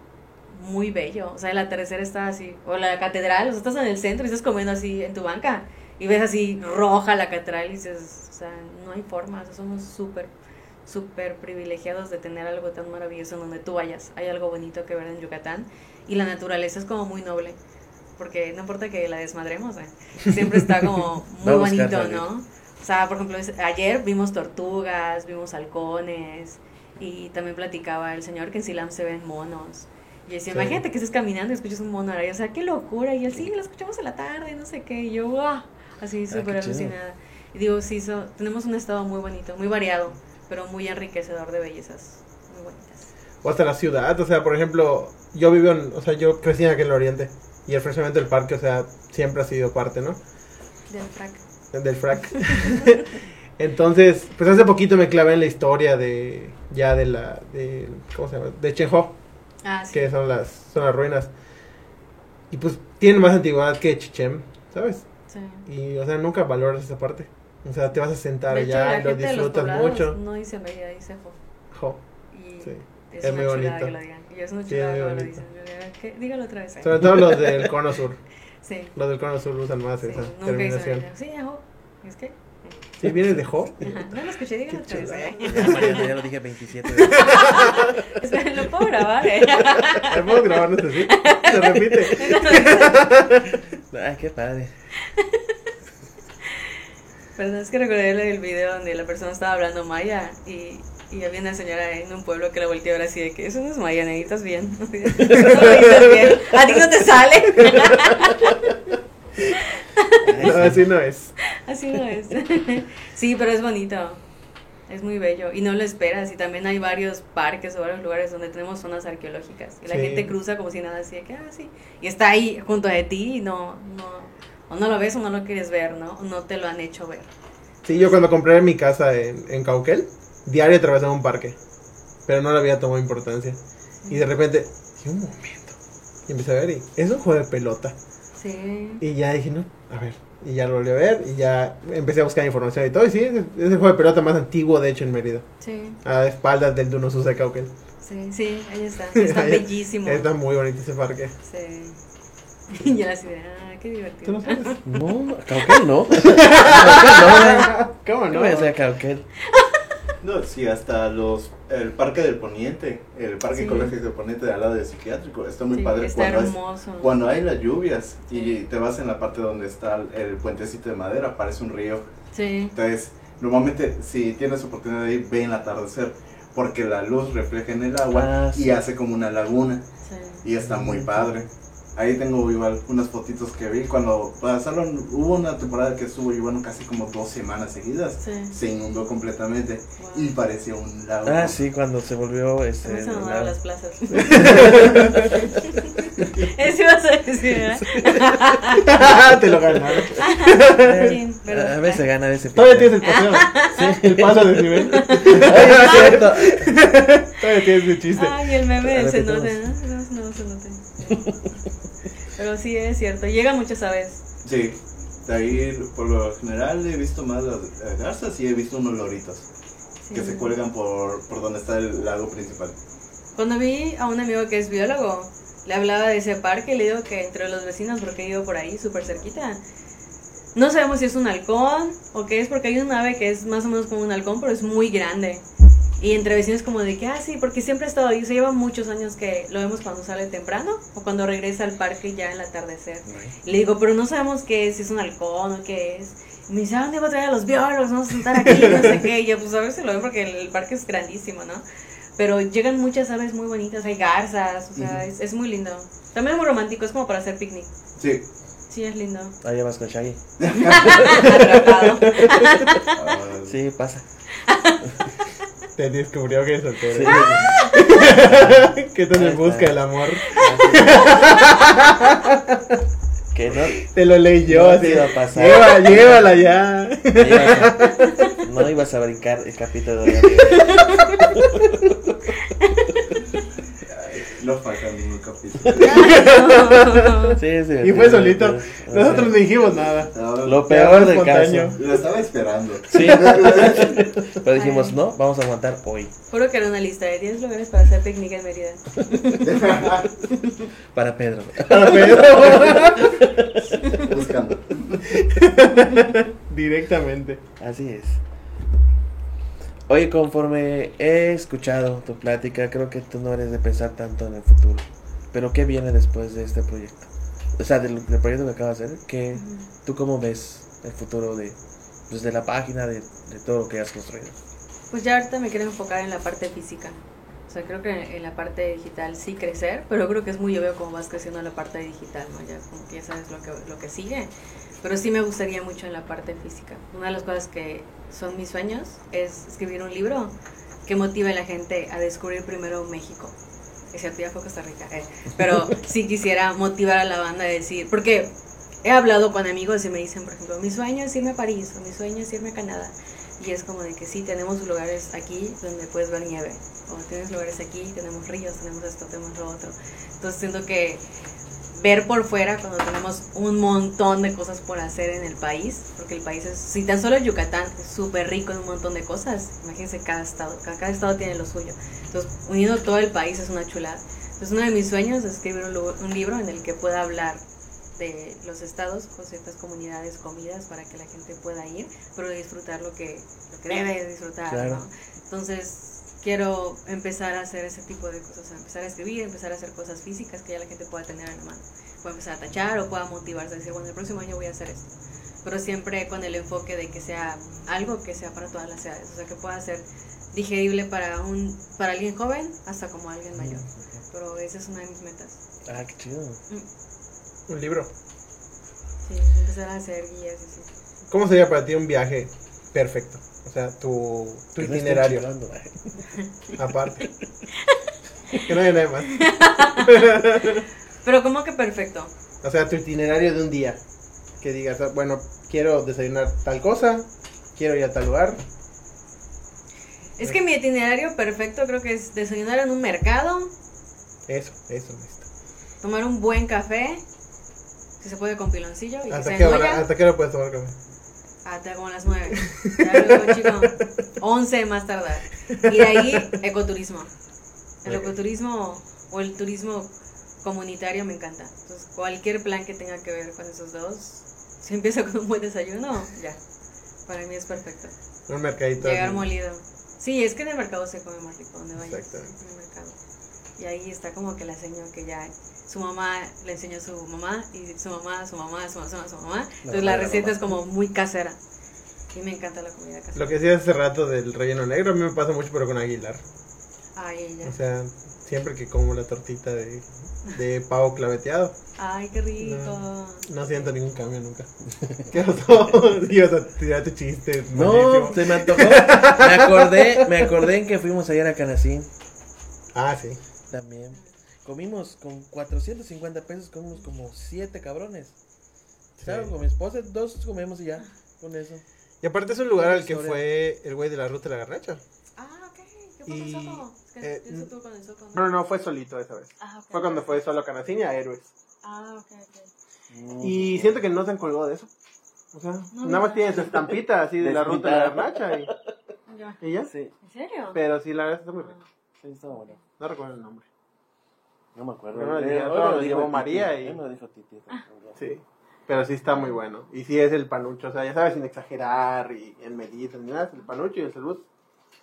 muy bello. O sea, el atardecer está así. O la catedral, o sea, estás en el centro y estás comiendo así en tu banca. Y ves así roja la catedral y dices, o sea, no hay forma. o sea, somos súper, súper privilegiados de tener algo tan maravilloso en donde tú vayas. Hay algo bonito que ver en Yucatán. Y la naturaleza es como muy noble. Porque no importa que la desmadremos, ¿eh? siempre está como muy bonito. ¿no? O sea, por ejemplo, es- ayer vimos tortugas, vimos halcones y también platicaba el señor que en Silam se ven monos. Y decía, Sí. imagínate que estés caminando y escuchas un mono araña, o sea, qué locura. Y él, sí, lo escuchamos en la tarde, no sé qué. Y yo, ¡guau! Así Ah, súper chido. alucinada. Y digo, sí, so- tenemos un estado muy bonito, muy variado, pero muy enriquecedor de bellezas muy bonitas. O hasta la ciudad, o sea, por ejemplo, yo vivo en, o sea, yo crecí en aquel oriente y el fraccionamiento del parque, o sea, siempre ha sido parte, ¿no? Del frac. Del frac. Entonces, pues hace poquito me clavé en la historia de, ya de la, de, ¿cómo se llama? De Chenjo, Ah, sí. que son las, son las ruinas. Y pues tienen más antigüedad que Chichén, ¿sabes? sí. Y, o sea, nunca valoras esa parte. O sea, te vas a sentar De hecho, allá la y lo gente de los disfrutas mucho. no dice media, dice jo. Jo. Y Sí. es, Es muy bonito. Es una Sí, chulada muy lo dicen. Dígalo otra vez. ¿eh? Sobre todo los del cono sur. Sí. Los del cono sur usan más sí. esa Nunca terminación. Sí, jo. ¿Es que? Sí, vienes de Jo. Ajá. No lo escuché, dígalo otra vez. ¿eh? Ya, lo dije 27 veces. Espera, lo puedo grabar, ¿eh? ¿Me puedo grabar? No sé si. Se repite. Ay, qué padre. Perdón, es que recordé el- el video donde la persona estaba hablando maya y, y había una señora en un pueblo que la volteó a ver así de que eso no es maya, necesitas bien. Lo dices bien. A ti no te sale. No, sí. así no es. Así no es. Sí, pero es bonito. Es muy bello y no lo esperas. Y también hay varios parques o varios lugares donde tenemos zonas arqueológicas. Y la Sí. gente cruza como si nada, así de que, ah, sí. Y está ahí junto de ti y no, no, o no lo ves o no lo quieres ver, ¿no? O no te lo han hecho ver. Sí, yo cuando compré mi casa en, en Cauquel, diario atravesaba un parque. Pero no le había tomado importancia. Y de repente, dije, un momento. Y empecé a ver y es un juego de pelota. Sí. Y ya dije, no, a ver. Y ya lo volví a ver y ya empecé a buscar información y todo. Y sí, es, el juego de pelota más antiguo, de hecho, en Mérida. Sí, A espaldas del Dunosusa de Cauquel. sí, sí, ahí está. Está bellísimo. Está muy bonito ese parque. Sí. Y ya así de, ah, qué ¿Tú divertido. no sabes? No, Cauquel no. Cauquel ¿Cómo no. ¿Qué voy a Cauquel? No, sí, hasta los el Parque del Poniente, el Parque Sí. Ecológico del Poniente de al lado del psiquiátrico, está muy Sí, padre está cuando, es- hermoso. cuando hay las lluvias y te vas en la parte donde está el puentecito de madera, parece un río. Sí, Entonces, normalmente si tienes oportunidad de ir, ve en el atardecer, porque la luz refleja en el agua Ah, y hace como una laguna sí. y está muy padre. Ahí tengo igual unas fotitos que vi cuando pasaron, hubo una temporada que estuvo lloviendo casi como dos semanas seguidas, Sí. se inundó completamente Wow. y parecía un lago. Ah, sí, cuando se volvió este. La- nombrar las plazas. Eso ibas a decir, ¿verdad? Te lo ganaron. Sí, perdón. A veces gana a veces Todavía tienes el paseo. El paso de nivel. Ay, es cierto. Todavía tienes ese chiste. Ay, el meme del cenote, ¿no? No, no, cenote. Pero sí, es cierto. Llegan muchas aves. Sí, de ahí por lo general he visto más las garzas y he visto unos loritos Sí. que se cuelgan por, por donde está el lago principal. Cuando vi a un amigo que es biólogo, le hablaba de ese parque y le digo que entre los vecinos, porque vivo por ahí, súper cerquita, no sabemos si es un halcón o qué es, porque hay un ave que es más o menos como un halcón, pero es muy grande. Y entre vecinos como de que, ah, sí, porque siempre ha estado ahí, se lleva muchos años que lo vemos cuando sale temprano o cuando regresa al parque ya en el atardecer. Y le digo, pero no sabemos qué es, si es un halcón o qué es. Y me dice, ¿a dónde voy a traer a los biólogos? Vamos a sentar aquí, no sé qué. Y yo, pues a ver si lo ven porque el, parque es grandísimo, ¿no? Pero llegan muchas aves muy bonitas, hay garzas, o sea, es, es muy lindo. También es muy romántico, es como para hacer picnic. Sí. Sí, es lindo. Ahí vas con Shaggy. Atrapado. Sí, pasa. Te descubrió que es soltero. Sí. que estás en busca del amor. Que no. Te lo leí yo No así. te iba a pasar. Lleva, llévala ya. no ibas a- No ibas a brincar el capítulo de. No falta ningún capítulo. Sí, es Y fue solito. Nosotros no dijimos nada. No, Lo peor del caso. Lo estaba esperando. Sí. Pero dijimos, no, vamos a aguantar hoy. Juro que era una lista de 10 lugares para hacer picnic en Mérida. Para Pedro. Para Pedro. Buscando. Directamente. Así es. Oye, conforme he escuchado tu plática, creo que tú no eres de pensar tanto en el futuro. Pero ¿qué viene después de este proyecto? O sea, del, del proyecto que acabas de hacer, ¿qué, ¿tú cómo ves el futuro de, pues, de la página, de, de todo lo que has construido? Pues ya ahorita me quiero enfocar en la parte física. O sea, creo que en la parte digital sí crecer, pero creo que es muy obvio cómo vas creciendo en la parte digital, ¿no? Ya como que ya sabes lo que, lo que sigue. Pero sí me gustaría mucho en la parte física. Una de las cosas que son mis sueños es escribir un libro que motive a la gente a descubrir primero México. Es cierto, ya fue Costa Rica. eh. Pero sí quisiera motivar a la banda a decir, porque he hablado con amigos y me dicen, por ejemplo, mi sueño es irme a París o mi sueño es irme a Canadá. Y es como de que sí, tenemos lugares aquí donde puedes ver nieve. O tienes lugares aquí, tenemos ríos, tenemos esto, tenemos lo otro. Entonces siento que ver por fuera cuando tenemos un montón de cosas por hacer en el país, porque el país es, si tan solo Yucatán es súper rico en un montón de cosas, imagínense cada estado, cada, cada estado tiene lo suyo. Entonces, uniendo todo el país es una chulada. Entonces, uno de mis sueños es escribir un, un libro en el que pueda hablar de los estados con ciertas comunidades, comidas, para que la gente pueda ir, pero disfrutar lo que, lo que debe disfrutar, Claro. ¿no? Entonces, quiero empezar a hacer ese tipo de cosas, o sea, empezar a escribir, empezar a hacer cosas físicas que ya la gente pueda tener en la mano. Pueda empezar a tachar o pueda motivarse a decir, bueno, el próximo año voy a hacer esto. Pero siempre con el enfoque de que sea algo que sea para todas las edades, o sea, que pueda ser digerible para un para alguien joven hasta como alguien mayor. Pero esa es una de mis metas. Ah, qué chido. Un libro. Sí, empezar a hacer guías y así. ¿Cómo sería para ti un viaje perfecto. O sea, tu, tu Que itinerario, chingando, aparte. que no haya nada más. Pero como que perfecto. O sea, tu itinerario de un día. Que digas, ah, bueno, quiero desayunar tal cosa, quiero ir a tal lugar. Es que mi itinerario perfecto creo que es desayunar en un mercado, Eso, eso, listo. tomar un buen café, si se puede con piloncillo y que ¿Hasta sea qué, hora, ¿Hasta qué hora puedes tomar café? Hasta como las 9. Ya luego, chico, 11 más tardar. Y de ahí, ecoturismo. El ecoturismo o el turismo comunitario me encanta. Entonces, cualquier plan que tenga que ver con esos dos, si empiezo con un buen desayuno, ya. Para mí es perfecto. Un mercadito. Llegar molido. Sí, es que en el mercado se come más rico donde vayas. Exactamente. En el mercado. Y ahí está como que la señora que ya su mamá le enseñó a su mamá y su mamá, su mamá, su mamá, su mamá, su mamá. Entonces la receta es como muy casera. Y me encanta la comida casera. Lo que decía hace rato del relleno negro, a mí me pasa mucho, pero con Aguilar. Ay, ella. O sea, siempre que como la tortita de, de pavo claveteado, Ay, qué rico. No. no siento ningún cambio nunca. ¿Qué pasó? Tirar tu chiste. No, se me antojó. Me acordé, me acordé en que fuimos ayer a Canacín Ah, sí. también. Comimos con 450 pesos, comimos como 7 cabrones. ¿Sabes? Sí. Con mi esposa, dos comemos y ya, con eso. Y aparte es un lugar al que Historia. fue el güey de la ruta de la garracha. Ah, ok. ¿Qué fue Y, con eh, con el Soco, No, no, no, fue solito esa vez. Ah, ok. Fue cuando fue solo a Canacín y a Héroes. Ah, ok, ok. Y siento que no se han colgado de eso. O sea, No, nada más no. tienen su estampita así de la ruta de la garnacha y, Ya. y ya. Sí, ¿En serio? Pero sí, la verdad está muy rico. sí, estaba bueno. No recuerdo el nombre. No me acuerdo. Lo Eh, lo dijo María y- lo dijo Titi, Ah. Sí. Pero sí está muy bueno. Y sí es el panucho. O sea, ya sabes, sin exagerar y en medidas ni nada. El panucho y el salud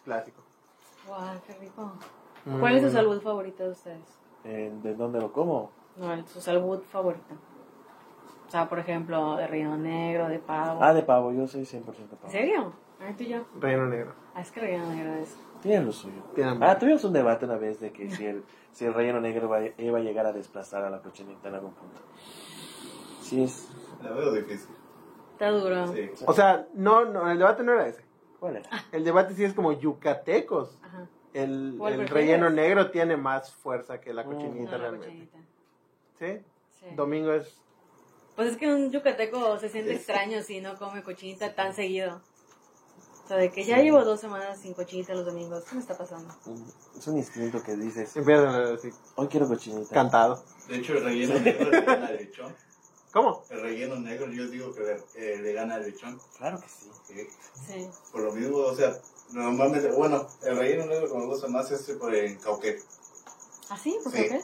clásico. Wow, qué rico. Muy ¿Cuál es su salud favorita de ustedes? Eh, ¿De dónde lo como? No, el- su salud favorita. O sea, por ejemplo, de relleno negro, de pavo. Ah, de pavo, yo soy 100% pavo. ¿En serio? Ay, tú y yo. Relleno negro. Ah, es que relleno negro es. Tiene lo suyo. Ah, tuvimos un debate una vez de que si el, si el relleno negro va- iba a llegar a desplazar a la cochinita en algún punto. Sí, es. La veo difícil. Está duro. Sí. O sea, no, no, el debate no era ese. ¿Cuál era? El debate sí es como yucatecos. Ajá. El, ¿Cuál el relleno negro tiene más fuerza que la Mm. cochinita No, la realmente. cochinita. ¿Sí? Sí. Domingo es. Pues es que un yucateco se siente extraño si no come cochinita tan seguido. O sea, de que ya llevo dos semanas sin cochinita los domingos. ¿Qué me está pasando? Un- Es un instinto que dices, Empiezan a decir hoy quiero cochinita. cantado. De hecho, el relleno negro le gana al lechón. ¿Cómo? El relleno negro yo digo que le, eh, le gana al lechón. Claro que sí. Sí. Sí. Por lo mismo, o sea, normalmente, bueno, el relleno negro que me gusta más es por en Cauquel. ¿Ah, sí? ¿Por Sí. qué?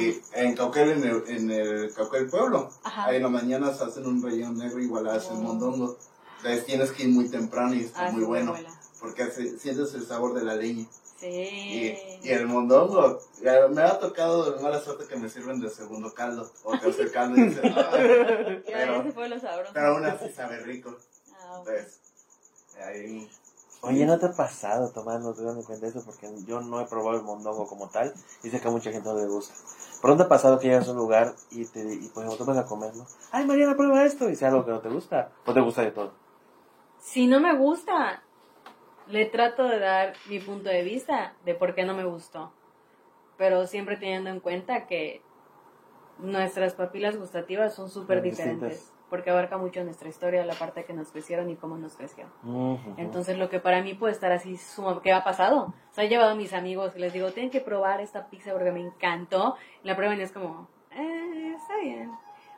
Y en Cauquel, en el, en el Cauquel Pueblo, Ajá. ahí en la mañana se hacen un relleno negro igual hacen Oh. mondongo. Entonces tienes que ir muy temprano y está Ah, muy bueno. abuela. Porque hace- sientes el sabor de la leña. Sí. Y, y el mondongo, ya me ha tocado de mala suerte que me sirven de segundo caldo o tercer caldo. Y dices, "Ay", Ya, pero, aún así sabe rico. Ah. Entonces, ahí, Oye, ¿no te ha pasado, Tomás, no te dando cuenta de eso? Porque yo no he probado el mondongo como tal y sé que a mucha gente no le gusta. ¿Por dónde te ha pasado que llegas a un lugar y, te, y por ejemplo, tú vas a comer, ¿no? Ay, Mariana, prueba esto y sea algo que no te gusta o te gusta de todo? Si no me gusta, le trato de dar mi punto de vista de por qué no me gustó. Pero siempre teniendo en cuenta que nuestras papilas gustativas son súper diferentes. Porque abarca mucho nuestra historia, la parte que nos crecieron y cómo nos crecieron. Entonces lo que para mí puede estar así, ¿qué ha pasado? O sea, he llevado a mis amigos y les digo, tienen que probar esta pizza porque me encantó. La prueban y es como, eh, está bien.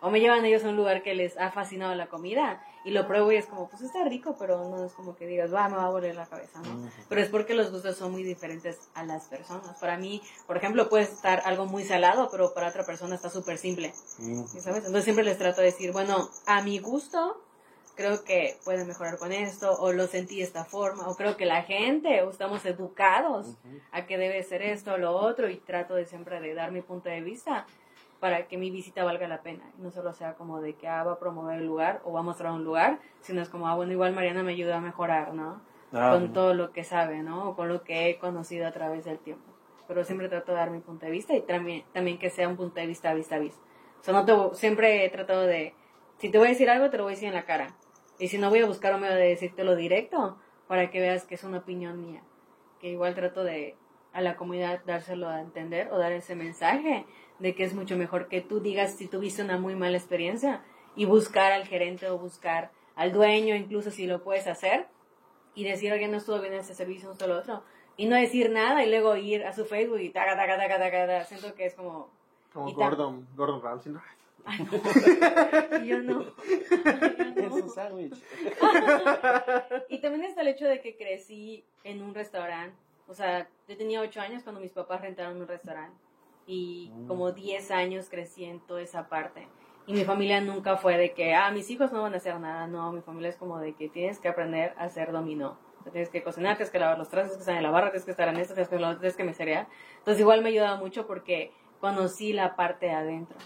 O me llevan ellos a un lugar que les ha fascinado la comida y lo pruebo y es como, pues está rico, pero no es como que digas, va, me va a volver la cabeza, ¿no? Pero es porque los gustos son muy diferentes a las personas. Para mí, por ejemplo, puede estar algo muy salado, pero para otra persona está súper simple. Ujú. ¿sí ¿sabes? Entonces siempre les trato de decir, bueno, a mi gusto, creo que pueden mejorar con esto, o lo sentí de esta forma, o creo que la gente, o estamos educados a que debe ser esto o lo otro, y trato de siempre de dar mi punto de vista para que mi visita valga la pena, y no solo sea como de que ah, va a promover el lugar o va a mostrar un lugar, sino es como, ah, bueno, igual Mariana me ayuda a mejorar, ¿no? Ah, con todo lo que sabe, ¿no? O con lo que he conocido a través del tiempo. Pero siempre trato de dar mi punto de vista y también, también que sea un punto de vista vista a vista. O sea, no te, siempre he tratado de, si te voy a decir algo, te lo voy a decir en la cara. Y si no voy a buscar un medio de decírtelo directo para que veas que es una opinión mía. Que igual trato de a la comunidad dárselo a entender o dar ese mensaje de que es mucho mejor que tú digas si tuviste una muy mala experiencia y buscar al gerente o buscar al dueño, incluso si lo puedes hacer, y decir, oye, no estuvo bien ese servicio, no lo otro, y no decir nada y luego ir a su Facebook y taca, taca, taca, taca, taca. siento que es como... Como Gordon, Gordon Ramsay. ¿no? Ay, no. Y yo no. Es un sándwich. Y también está el hecho de que crecí en un restaurante. O sea, yo tenía ocho años cuando mis papás rentaron un restaurante. Y como 10 años crecí en toda esa parte. Y mi familia nunca fue de que, ah, mis hijos no van a hacer nada. No, mi familia es como de que tienes que aprender a hacer dominó. O sea, tienes que cocinar, tienes que lavar los trastes, tienes que estar en la barra, tienes que estar en esto, tienes que, lo otro, tienes que meserear. Entonces igual me ayudaba mucho porque conocí la parte de adentro.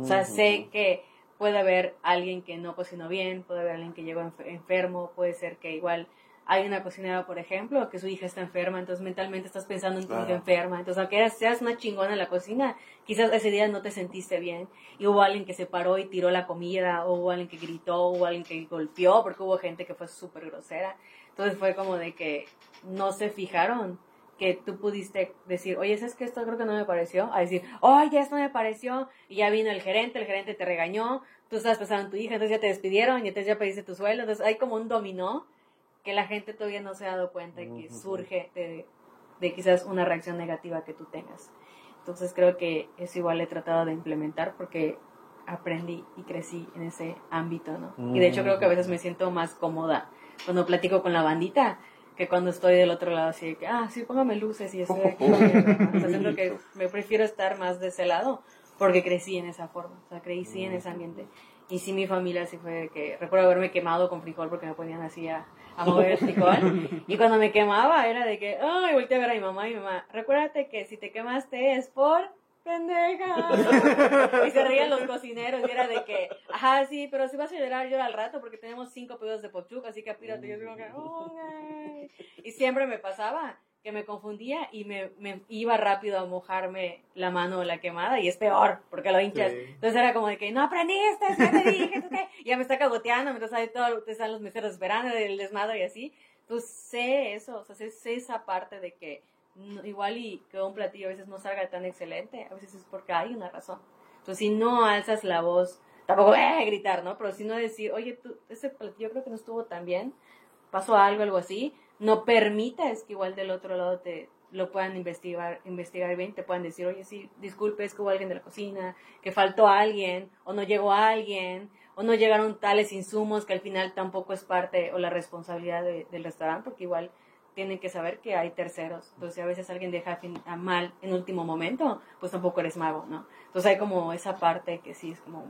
O sea, sé que puede haber alguien que no cocinó bien, puede haber alguien que llegó enf- enfermo, puede ser que igual hay una cocinera, por ejemplo, que su hija está enferma, entonces mentalmente estás pensando en tu Claro. hija enferma. Entonces, aunque eras- seas una chingona en la cocina, quizás ese día no te sentiste bien. Y hubo alguien que se paró y tiró la comida, o hubo alguien que gritó, o hubo alguien que golpeó, porque hubo gente que fue súper grosera. Entonces fue como de que no se fijaron que tú pudiste decir, oye, ¿sabes que esto creo que no me pareció? A decir, oye, esto me pareció, y ya vino el gerente, el gerente te regañó, tú estabas pensando en tu hija, entonces ya te despidieron, y entonces ya pediste tu sueldo, entonces hay como un dominó que la gente todavía no se ha dado cuenta y que surge de, de quizás una reacción negativa que tú tengas. Entonces creo que eso igual he tratado de implementar porque aprendí y crecí en ese ámbito, ¿no? Y de hecho creo que a veces me siento más cómoda cuando platico con la bandita que cuando estoy del otro lado así de que, ah, sí, póngame luces y estoy aquí. o sea, siento que me prefiero estar más de ese lado porque crecí en esa forma, o sea, crecí en ese ambiente. Y sí, mi familia sí fue que, recuerdo haberme quemado con frijol porque me ponían así a, a mover el frijol. Y cuando me quemaba era de que, ay, volteé a ver a mi mamá y mi mamá, recuérdate que si te quemaste es por pendeja. y se reían los cocineros y era de que, ajá, sí, pero si vas a llorar, llora al rato porque tenemos cinco pedos de pochuc, así que apírate. Y yo digo que, "Ok". Y siempre me pasaba que me confundía y me, me iba rápido a mojarme la mano o la quemada y es peor porque lo hinchas. Sí. Entonces era como de que no aprendiste, ¿qué te dije? ¿Tú qué? Ya me está cagoteando, mientras ahí todo, te están los meseros esperando el desmadre y así. Entonces sé eso, o sea, sé, sé esa parte de que no- igual y que un platillo a veces no salga tan excelente, a veces es porque hay una razón. Entonces si no alzas la voz, tampoco eh, gritar, ¿no? Pero si no decir, oye, tú, ese platillo creo que no estuvo tan bien, pasó algo, algo así, no permitas que igual del otro lado te lo puedan investigar, investigar bien, te puedan decir, oye, sí, disculpe, es que hubo alguien de la cocina, que faltó alguien, o no llegó alguien, o no llegaron tales insumos que al final tampoco es parte o la responsabilidad de- del restaurante, porque igual tienen que saber que hay terceros. Entonces, si a veces alguien deja a mal en último momento, pues tampoco eres mago, ¿no? Entonces, hay como esa parte que sí es como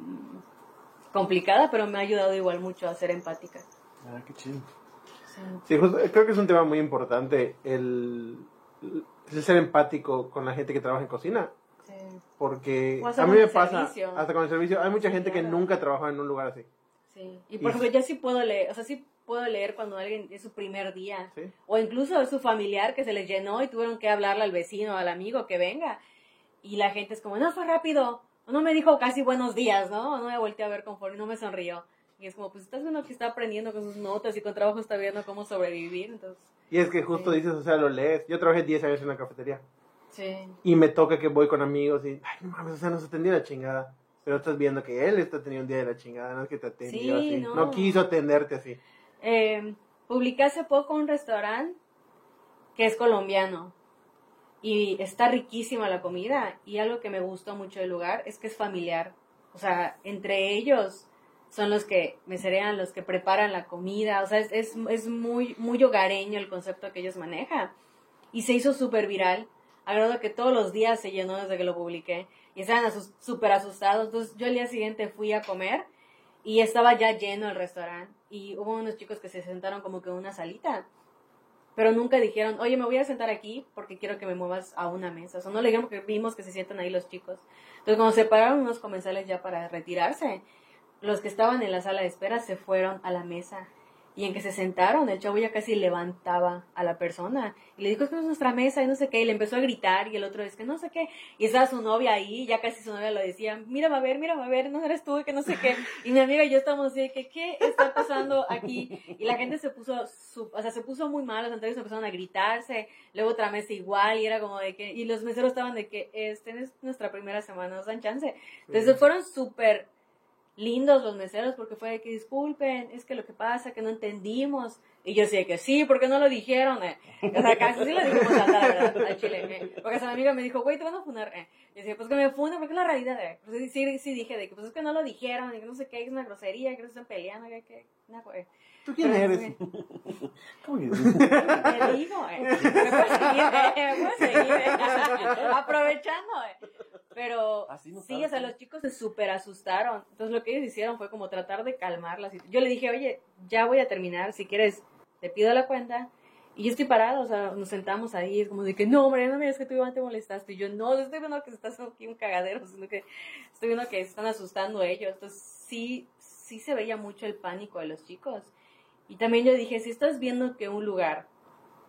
complicada, pero me ha ayudado igual mucho a ser empática. Ah, qué chido. Sí. Justo, creo que es un tema muy importante el, el ser empático con la gente que trabaja en cocina. Sí. Porque a mí me pasa, servicio. hasta con el servicio, hay mucha gente que nunca trabaja en un lugar así. Sí. Y por Y- ejemplo, yo sí puedo leer, o sea, sí puedo leer cuando alguien es su primer día. ¿sí? O incluso es su familiar que se les llenó y tuvieron que hablarle al vecino, al amigo que venga. Y la gente es como, no, fue rápido. O no me dijo casi buenos días, ¿no? O no me volteé a ver conforme, no me sonrió. Y es como, pues estás viendo que está aprendiendo con sus notas y con trabajo está viendo cómo sobrevivir. Entonces, Y es que justo dices, o sea, lo lees. Yo trabajé 10 años en una cafetería. sí. Y me toca que voy con amigos y, ay, no mames, o sea, nos atendió la chingada. Pero estás viendo que él está teniendo un día de la chingada, no es que te atendió Sí, así. no. No. quiso atenderte así. Eh, publiqué hace poco un restaurante que es colombiano y está riquísima la comida y algo que me gustó mucho del lugar es que es familiar. O sea, entre ellos son los que me serían los que preparan la comida. O sea, es, es, es muy, muy hogareño el concepto que ellos manejan. Y se hizo súper viral. A que todos los días se llenó desde que lo publiqué. Y estaban súper asustados. Entonces yo el día siguiente fui a comer y estaba ya lleno el restaurante. Y hubo unos chicos que se sentaron como que en una salita. Pero nunca dijeron, oye, me voy a sentar aquí porque quiero que me muevas a una mesa. O sea, no le dijeron porque vimos que se sientan ahí los chicos. Entonces, cuando se pararon unos comensales ya para retirarse, los que estaban en la sala de espera se fueron a la mesa. Y en que se sentaron, el chavo ya casi levantaba a la persona. Y le dijo, es que no es nuestra mesa y no sé qué. Y le empezó a gritar y el otro es que no sé qué. Y estaba su novia ahí, ya casi su novia lo decía, mírame a ver, mírame a ver, no eres tú, que no sé qué. Y mi amiga y yo estábamos así de que, ¿qué está pasando aquí? Y la gente se puso, su- o sea, se puso muy mal, los anteriores empezaron a gritarse. Luego otra mesa igual y era como de que, y los meseros estaban de que, este es nuestra primera semana, nos dan chance. Entonces fueron súper lindos los meseros porque fue de que disculpen, es que lo que pasa, que no entendimos. Y yo decía que sí, porque no lo dijeron, eh. O sea, casi sí lo dijimos a la verdad, al chile, eh. Porque esa amiga me dijo, güey, te van a funar, eh. Y decía, pues que me funden, porque es la realidad, eh. Pues sí, sí, dije de que, pues es que no lo dijeron, y que no sé qué, es una grosería, que no están peleando, que, que, no, güey. ¿Tú quién Pero, eres? ¿Cómo que- Te digo, eh. Me puedes seguir, eh. Me puedes seguir, eh. Aprovechando, eh. Pero Así no sí, o sea, ¿no? los chicos se súper asustaron. Entonces lo que ellos hicieron fue como tratar de calmarlas. Yo le dije, oye, ya voy a terminar, si quieres, te pido la cuenta. Y yo estoy parada, o sea, nos sentamos ahí, es como de que, no, Mariana, mira, es que tú igual te molestaste. Y yo, no, no estoy viendo que se está haciendo aquí un cagadero, sino que estoy viendo que se están asustando ellos. Entonces sí, sí se veía mucho el pánico de los chicos. Y también yo dije, si estás viendo que un lugar,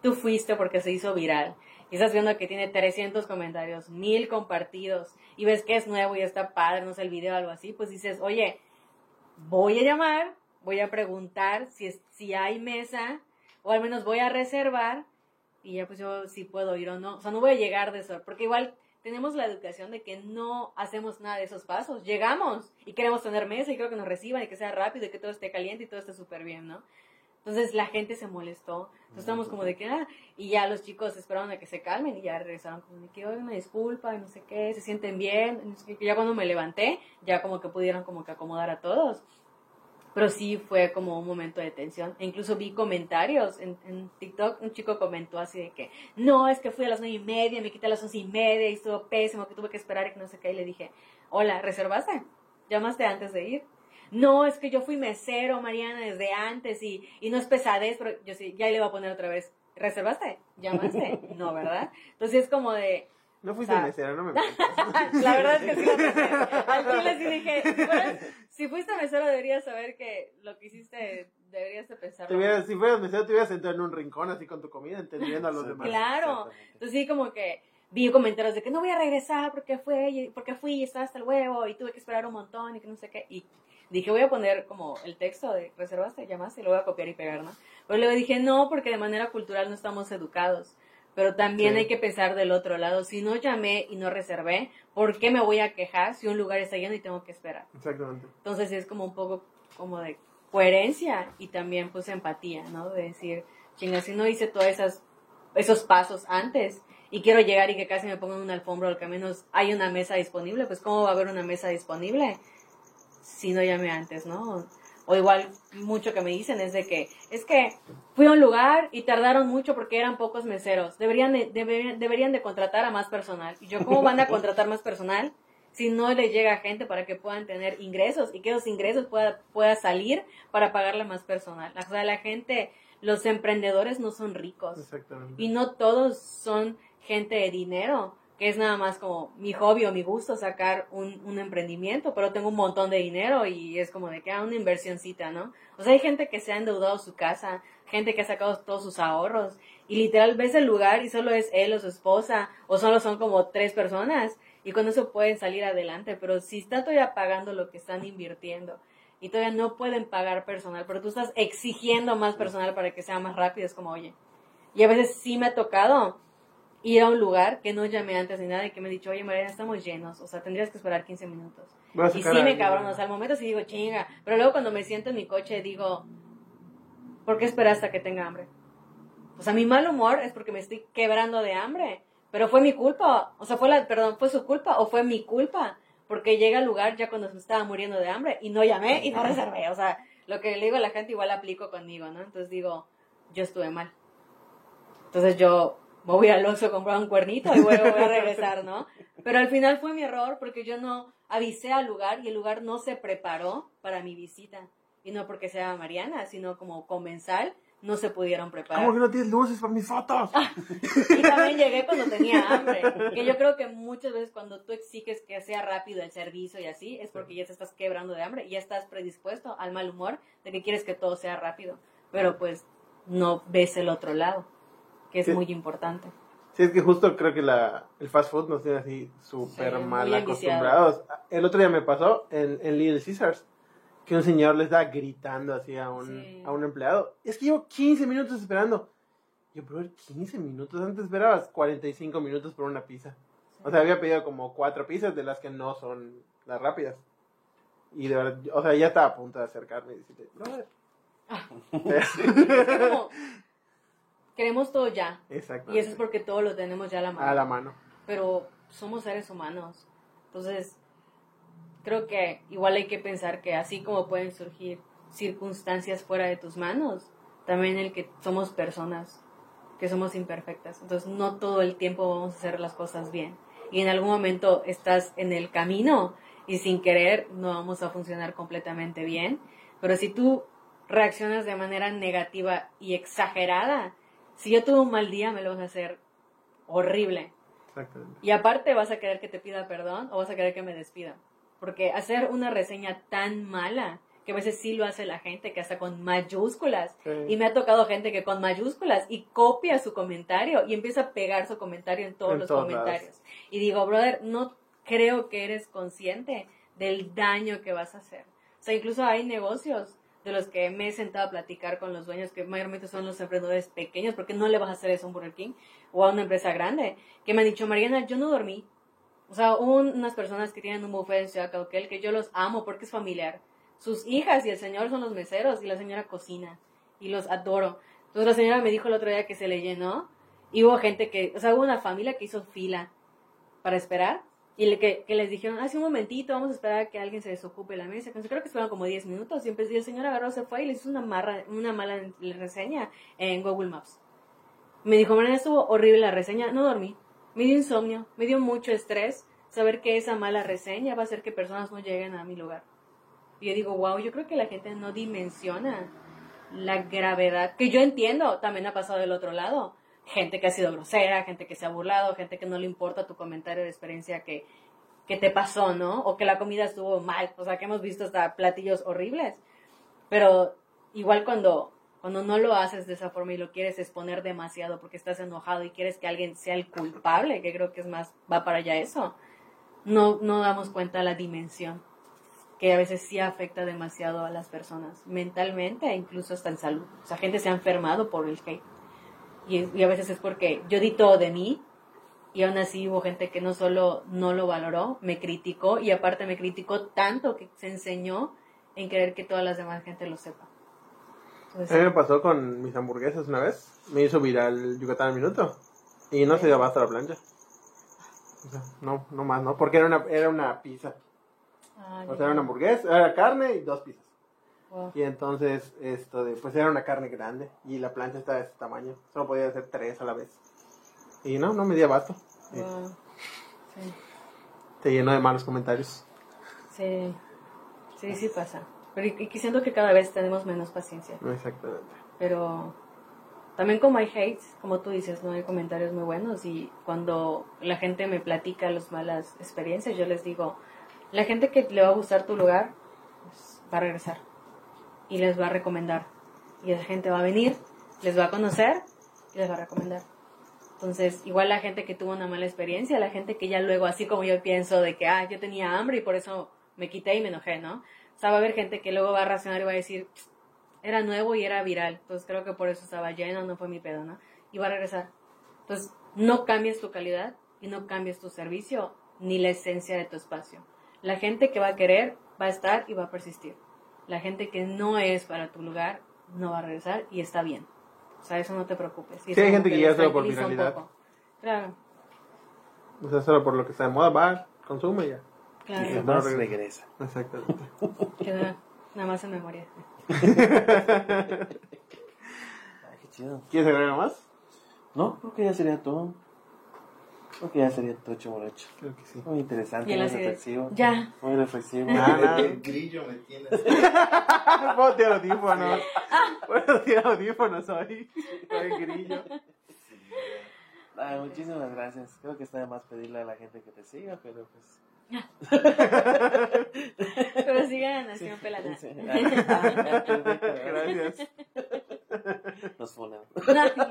tú fuiste porque se hizo viral, y estás viendo que tiene 300 comentarios, 1000 compartidos, y ves que es nuevo y está padre, no sé, el video o algo así, pues dices, oye, voy a llamar, voy a preguntar si, es, si hay mesa, o al menos voy a reservar, y ya pues yo si puedo ir o no. O sea, no voy a llegar de eso, porque igual tenemos la educación de que no hacemos nada de esos pasos. Llegamos y queremos tener mesa y creo que nos reciban y que sea rápido y que todo esté caliente y todo esté súper bien, ¿no? Entonces la gente se molestó. Entonces estamos como de que, ah, y ya los chicos esperaron a que se calmen y ya regresaron como de que, oye, una disculpa no sé qué, se sienten bien. ya cuando me levanté, ya como que pudieron como que acomodar a todos. Pero sí fue como un momento de tensión. E incluso vi comentarios en, en TikTok. Un chico comentó así de que, no, es que fui a las nueve y media, me quité a las once y media y estuvo pésimo, que tuve que esperar y que no sé qué. Y le dije, hola, ¿reservaste? ¿Llamaste antes de ir? No, es que yo fui mesero, Mariana, desde antes y, y no es pesadez, pero yo sí, ya le voy a poner otra vez. ¿Reservaste? ¿Llamaste? No, ¿verdad? Entonces es como de, No fuiste O sea, mesera, no me la verdad es que sí lo pensé. Al chile sí dije, "Bueno, si fuiste mesero deberías saber que lo que hiciste deberías de pensarlo. hubieras- si fueras mesero, te hubieras sentado en un rincón así con tu comida, entendiendo a los demás. Claro. Entonces sí como que vi comentarios de que no voy a regresar porque fue porque fui y estaba hasta el huevo y tuve que esperar un montón y que no sé qué. Y dije, voy a poner como el texto de reservaste, llamaste y lo voy a copiar y pegar, ¿no? Pero luego dije, no, porque de manera cultural no estamos educados. Pero también Sí. hay que pensar del otro lado. Si no llamé y no reservé, ¿por qué me voy a quejar si un lugar está lleno y tengo que esperar? Exactamente. Entonces es como un poco como de coherencia y también pues empatía, ¿no? De decir, chinga, si no hice todos esos pasos antes y quiero llegar y que casi me pongan una alfombra o que al menos hay una mesa disponible, pues ¿cómo va a haber una mesa disponible si no llamé antes, ¿no? O igual mucho que me dicen es de que es que fui a un lugar y tardaron mucho porque eran pocos meseros. Deberían de, deberían, deberían de contratar a más personal. Y yo, ¿cómo van a contratar más personal si no les llega gente para que puedan tener ingresos y que esos ingresos pueda, pueda salir para pagarle más personal? O sea, la gente, los emprendedores no son ricos. Exactamente. Y no todos son gente de dinero, que es nada más como mi hobby o mi gusto sacar un, un emprendimiento, pero tengo un montón de dinero y es como de que ah, una inversioncita, ¿no? O sea, hay gente que se ha endeudado su casa, gente que ha sacado todos sus ahorros y literal ves el lugar y solo es él o su esposa o solo son como tres personas y con eso pueden salir adelante, pero si están todavía pagando lo que están invirtiendo y todavía no pueden pagar personal, pero tú estás exigiendo más personal para que sea más rápido, es como, oye, y a veces sí me ha tocado ir a un lugar que no llamé antes ni nada y que me he dicho, oye, Mariana, estamos llenos, o sea, tendrías que esperar 15 minutos. Y sí me cabrón, o sea, al momento sí digo, chinga, pero luego cuando me siento en mi coche digo, ¿por qué esperar hasta que tenga hambre? O sea, mi mal humor es porque me estoy quebrando de hambre, pero fue mi culpa, o sea, fue la, perdón, fue su culpa o fue mi culpa, porque llegué al lugar ya cuando me estaba muriendo de hambre y no llamé y no reservé, o sea, lo que le digo a la gente igual aplico conmigo, ¿no? Entonces digo, yo estuve mal. Entonces yo me voy al oso a comprar un cuernito y voy, voy a regresar, ¿no? Pero al final fue mi error porque yo no avisé al lugar y el lugar no se preparó para mi visita. Y no porque sea Mariana, sino como comensal, no se pudieron preparar. ¿Cómo que no tienes luces para mis fotos? Y también llegué cuando tenía hambre. Que yo creo que muchas veces cuando tú exiges que sea rápido el servicio y así, es porque ya te estás quebrando de hambre y ya estás predispuesto al mal humor de que quieres que todo sea rápido. pero pues no ves el otro lado, que es Sí. muy importante. Sí, es que justo creo que la, el fast food nos tiene así súper Sí, mal acostumbrados. El otro día me pasó en, en Little Caesars que un señor le estaba gritando así a un, Sí. a un empleado. Es que llevo 15 minutos esperando. Yo, bro, 15 minutos. Antes esperabas 45 minutos por una pizza. O sea, había pedido como cuatro pizzas de las que no son las rápidas. Y de verdad, o sea, ya estaba a punto de acercarme y decirle, brother. Es como, queremos todo ya, Exacto. y eso es porque todo lo tenemos ya a la mano. A la mano. pero somos seres humanos. Entonces, creo que igual hay que pensar que así como pueden surgir circunstancias fuera de tus manos, también el que somos personas, que somos imperfectas. Entonces, no todo el tiempo vamos a hacer las cosas bien. Y en algún momento estás en el camino y sin querer no vamos a funcionar completamente bien. Pero si tú reaccionas de manera negativa y exagerada, si yo tuve un mal día, me lo vas a hacer horrible. Exactamente. Y aparte vas a querer que te pida perdón o vas a querer que me despida. Porque hacer una reseña tan mala, que a veces sí lo hace la gente, que hasta con mayúsculas. Sí. Y me ha tocado gente que con mayúsculas y copia su comentario y empieza a pegar su comentario en todos En los comentarios. Y digo, brother, no creo que eres consciente del daño que vas a hacer. O sea, incluso hay negocios de los que me he sentado a platicar con los dueños, que mayormente son los emprendedores pequeños, porque no le vas a hacer eso a un Burger King o a una empresa grande, que me han dicho, Mariana, yo no dormí. O sea, unas personas que tienen un buffet en Ciudad Cauquel que yo los amo porque es familiar. Sus hijas y el señor son los meseros y la señora cocina y los adoro. Entonces la señora me dijo el otro día que se le llenó y hubo gente que, o sea, hubo una familia que hizo fila para esperar y que, que les dijeron, hace un momentito, vamos a esperar a que alguien se desocupe la mesa. Entonces, creo que esperaron como 10 minutos y el señor agarró, se fue y le hizo una, marra, una mala reseña en Google Maps. Me dijo, Mariana, estuvo horrible la reseña, no dormí. Me dio insomnio, me dio mucho estrés saber que esa mala reseña va a hacer que personas no lleguen a mi lugar. Y yo digo, wow, yo creo que la gente no dimensiona la gravedad, que yo entiendo, también ha pasado del otro lado. Gente que ha sido grosera, gente que se ha burlado, gente que no le importa tu comentario de experiencia que, que te pasó, ¿no? O que la comida estuvo mal, o sea, que hemos visto hasta platillos horribles. Pero igual cuando, cuando no lo haces de esa forma y lo quieres exponer demasiado porque estás enojado y quieres que alguien sea el culpable, que creo que es más, va para allá eso, no, no damos cuenta la dimensión que a veces sí afecta demasiado a las personas, mentalmente e incluso hasta en salud. O sea, gente se ha enfermado por el hate. Y, y a veces es porque yo di todo de mí y aún así hubo gente que no solo no lo valoró, me criticó y aparte me criticó tanto que se enseñó en querer que todas las demás gente lo sepa. Entonces, A mí me pasó con mis hamburguesas una vez. Me hizo viral Yucatán al minuto. Y no se dio abasto la plancha. O sea, no, no más, ¿no? Porque era una, era una pizza. ah, O sea, era una hamburguesa, era carne y dos pizzas. Wow. Y entonces, esto de, pues era una carne grande. Y la plancha estaba de este tamaño. Solo podía hacer tres a la vez. Y no, no me di abasto. Wow. Sí. Se llenó de malos comentarios. Sí, sí, sí pasa. Pero y, y siento que cada vez tenemos menos paciencia. Exactamente. Pero también como hay hates, como tú dices, no hay comentarios muy buenos y cuando la gente me platica las malas experiencias, yo les digo, la gente que le va a gustar tu lugar pues, va a regresar y les va a recomendar. Y la gente va a venir, les va a conocer y les va a recomendar. Entonces, igual la gente que tuvo una mala experiencia, la gente que ya luego, así como yo pienso de que, ah, yo tenía hambre y por eso me quité y me enojé, ¿no? O sea, va a haber gente que luego va a reaccionar y va a decir, era nuevo y era viral. Entonces creo que por eso estaba lleno, no fue mi pedo, ¿no? Y va a regresar. Entonces, no cambies tu calidad y no cambies tu servicio ni la esencia de tu espacio. La gente que va a querer va a estar y va a persistir. La gente que no es para tu lugar no va a regresar y está bien. O sea, eso no te preocupes. Y Sí, hay gente que ya solo por poco. Claro, O sea, solo por lo que está de moda, va, consume y ya. Y claro. además regresa. regresa. Exactamente. Queda nada más en memoria. Ay, qué chido. ¿Quieres agregar más? No, creo que ya sería todo. Creo que ya sería todo chumorocho. Creo que sí. Muy interesante, muy reflexivo. ya. Muy reflexivo. Ah, nada. El grillo me tiene así. Puedo tirar audífonos. Puedo tirar audífonos hoy. Soy grillo. Ay, muchísimas gracias. Creo que está de más pedirle a la gente que te siga, pero pues. Pero sigan a Nación Pelana. Sí. Ah. Gracias. Nos funan. Ay, no.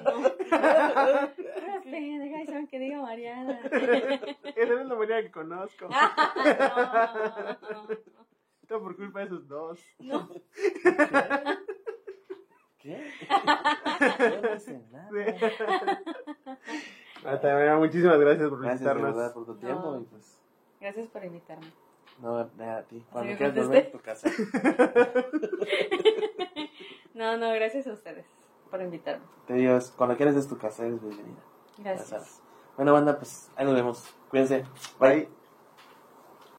Puras pendejas son que diga Mariana. Esa es la manera que conozco. Ah, no, no, no. Todo por culpa de esos dos. No. ¿Qué? Yo no hice nada. Hasta bueno, muchísimas gracias por Gracias visitarnos. verdad por tu tiempo No. y pues. Gracias por invitarme. No, nada a ti. Cuando quieras volver a tu casa. No, no, gracias a ustedes por invitarme. Te digo, cuando quieras es tu casa, eres bienvenida. Gracias. Bueno, banda, pues ahí nos vemos. Cuídense. Bye.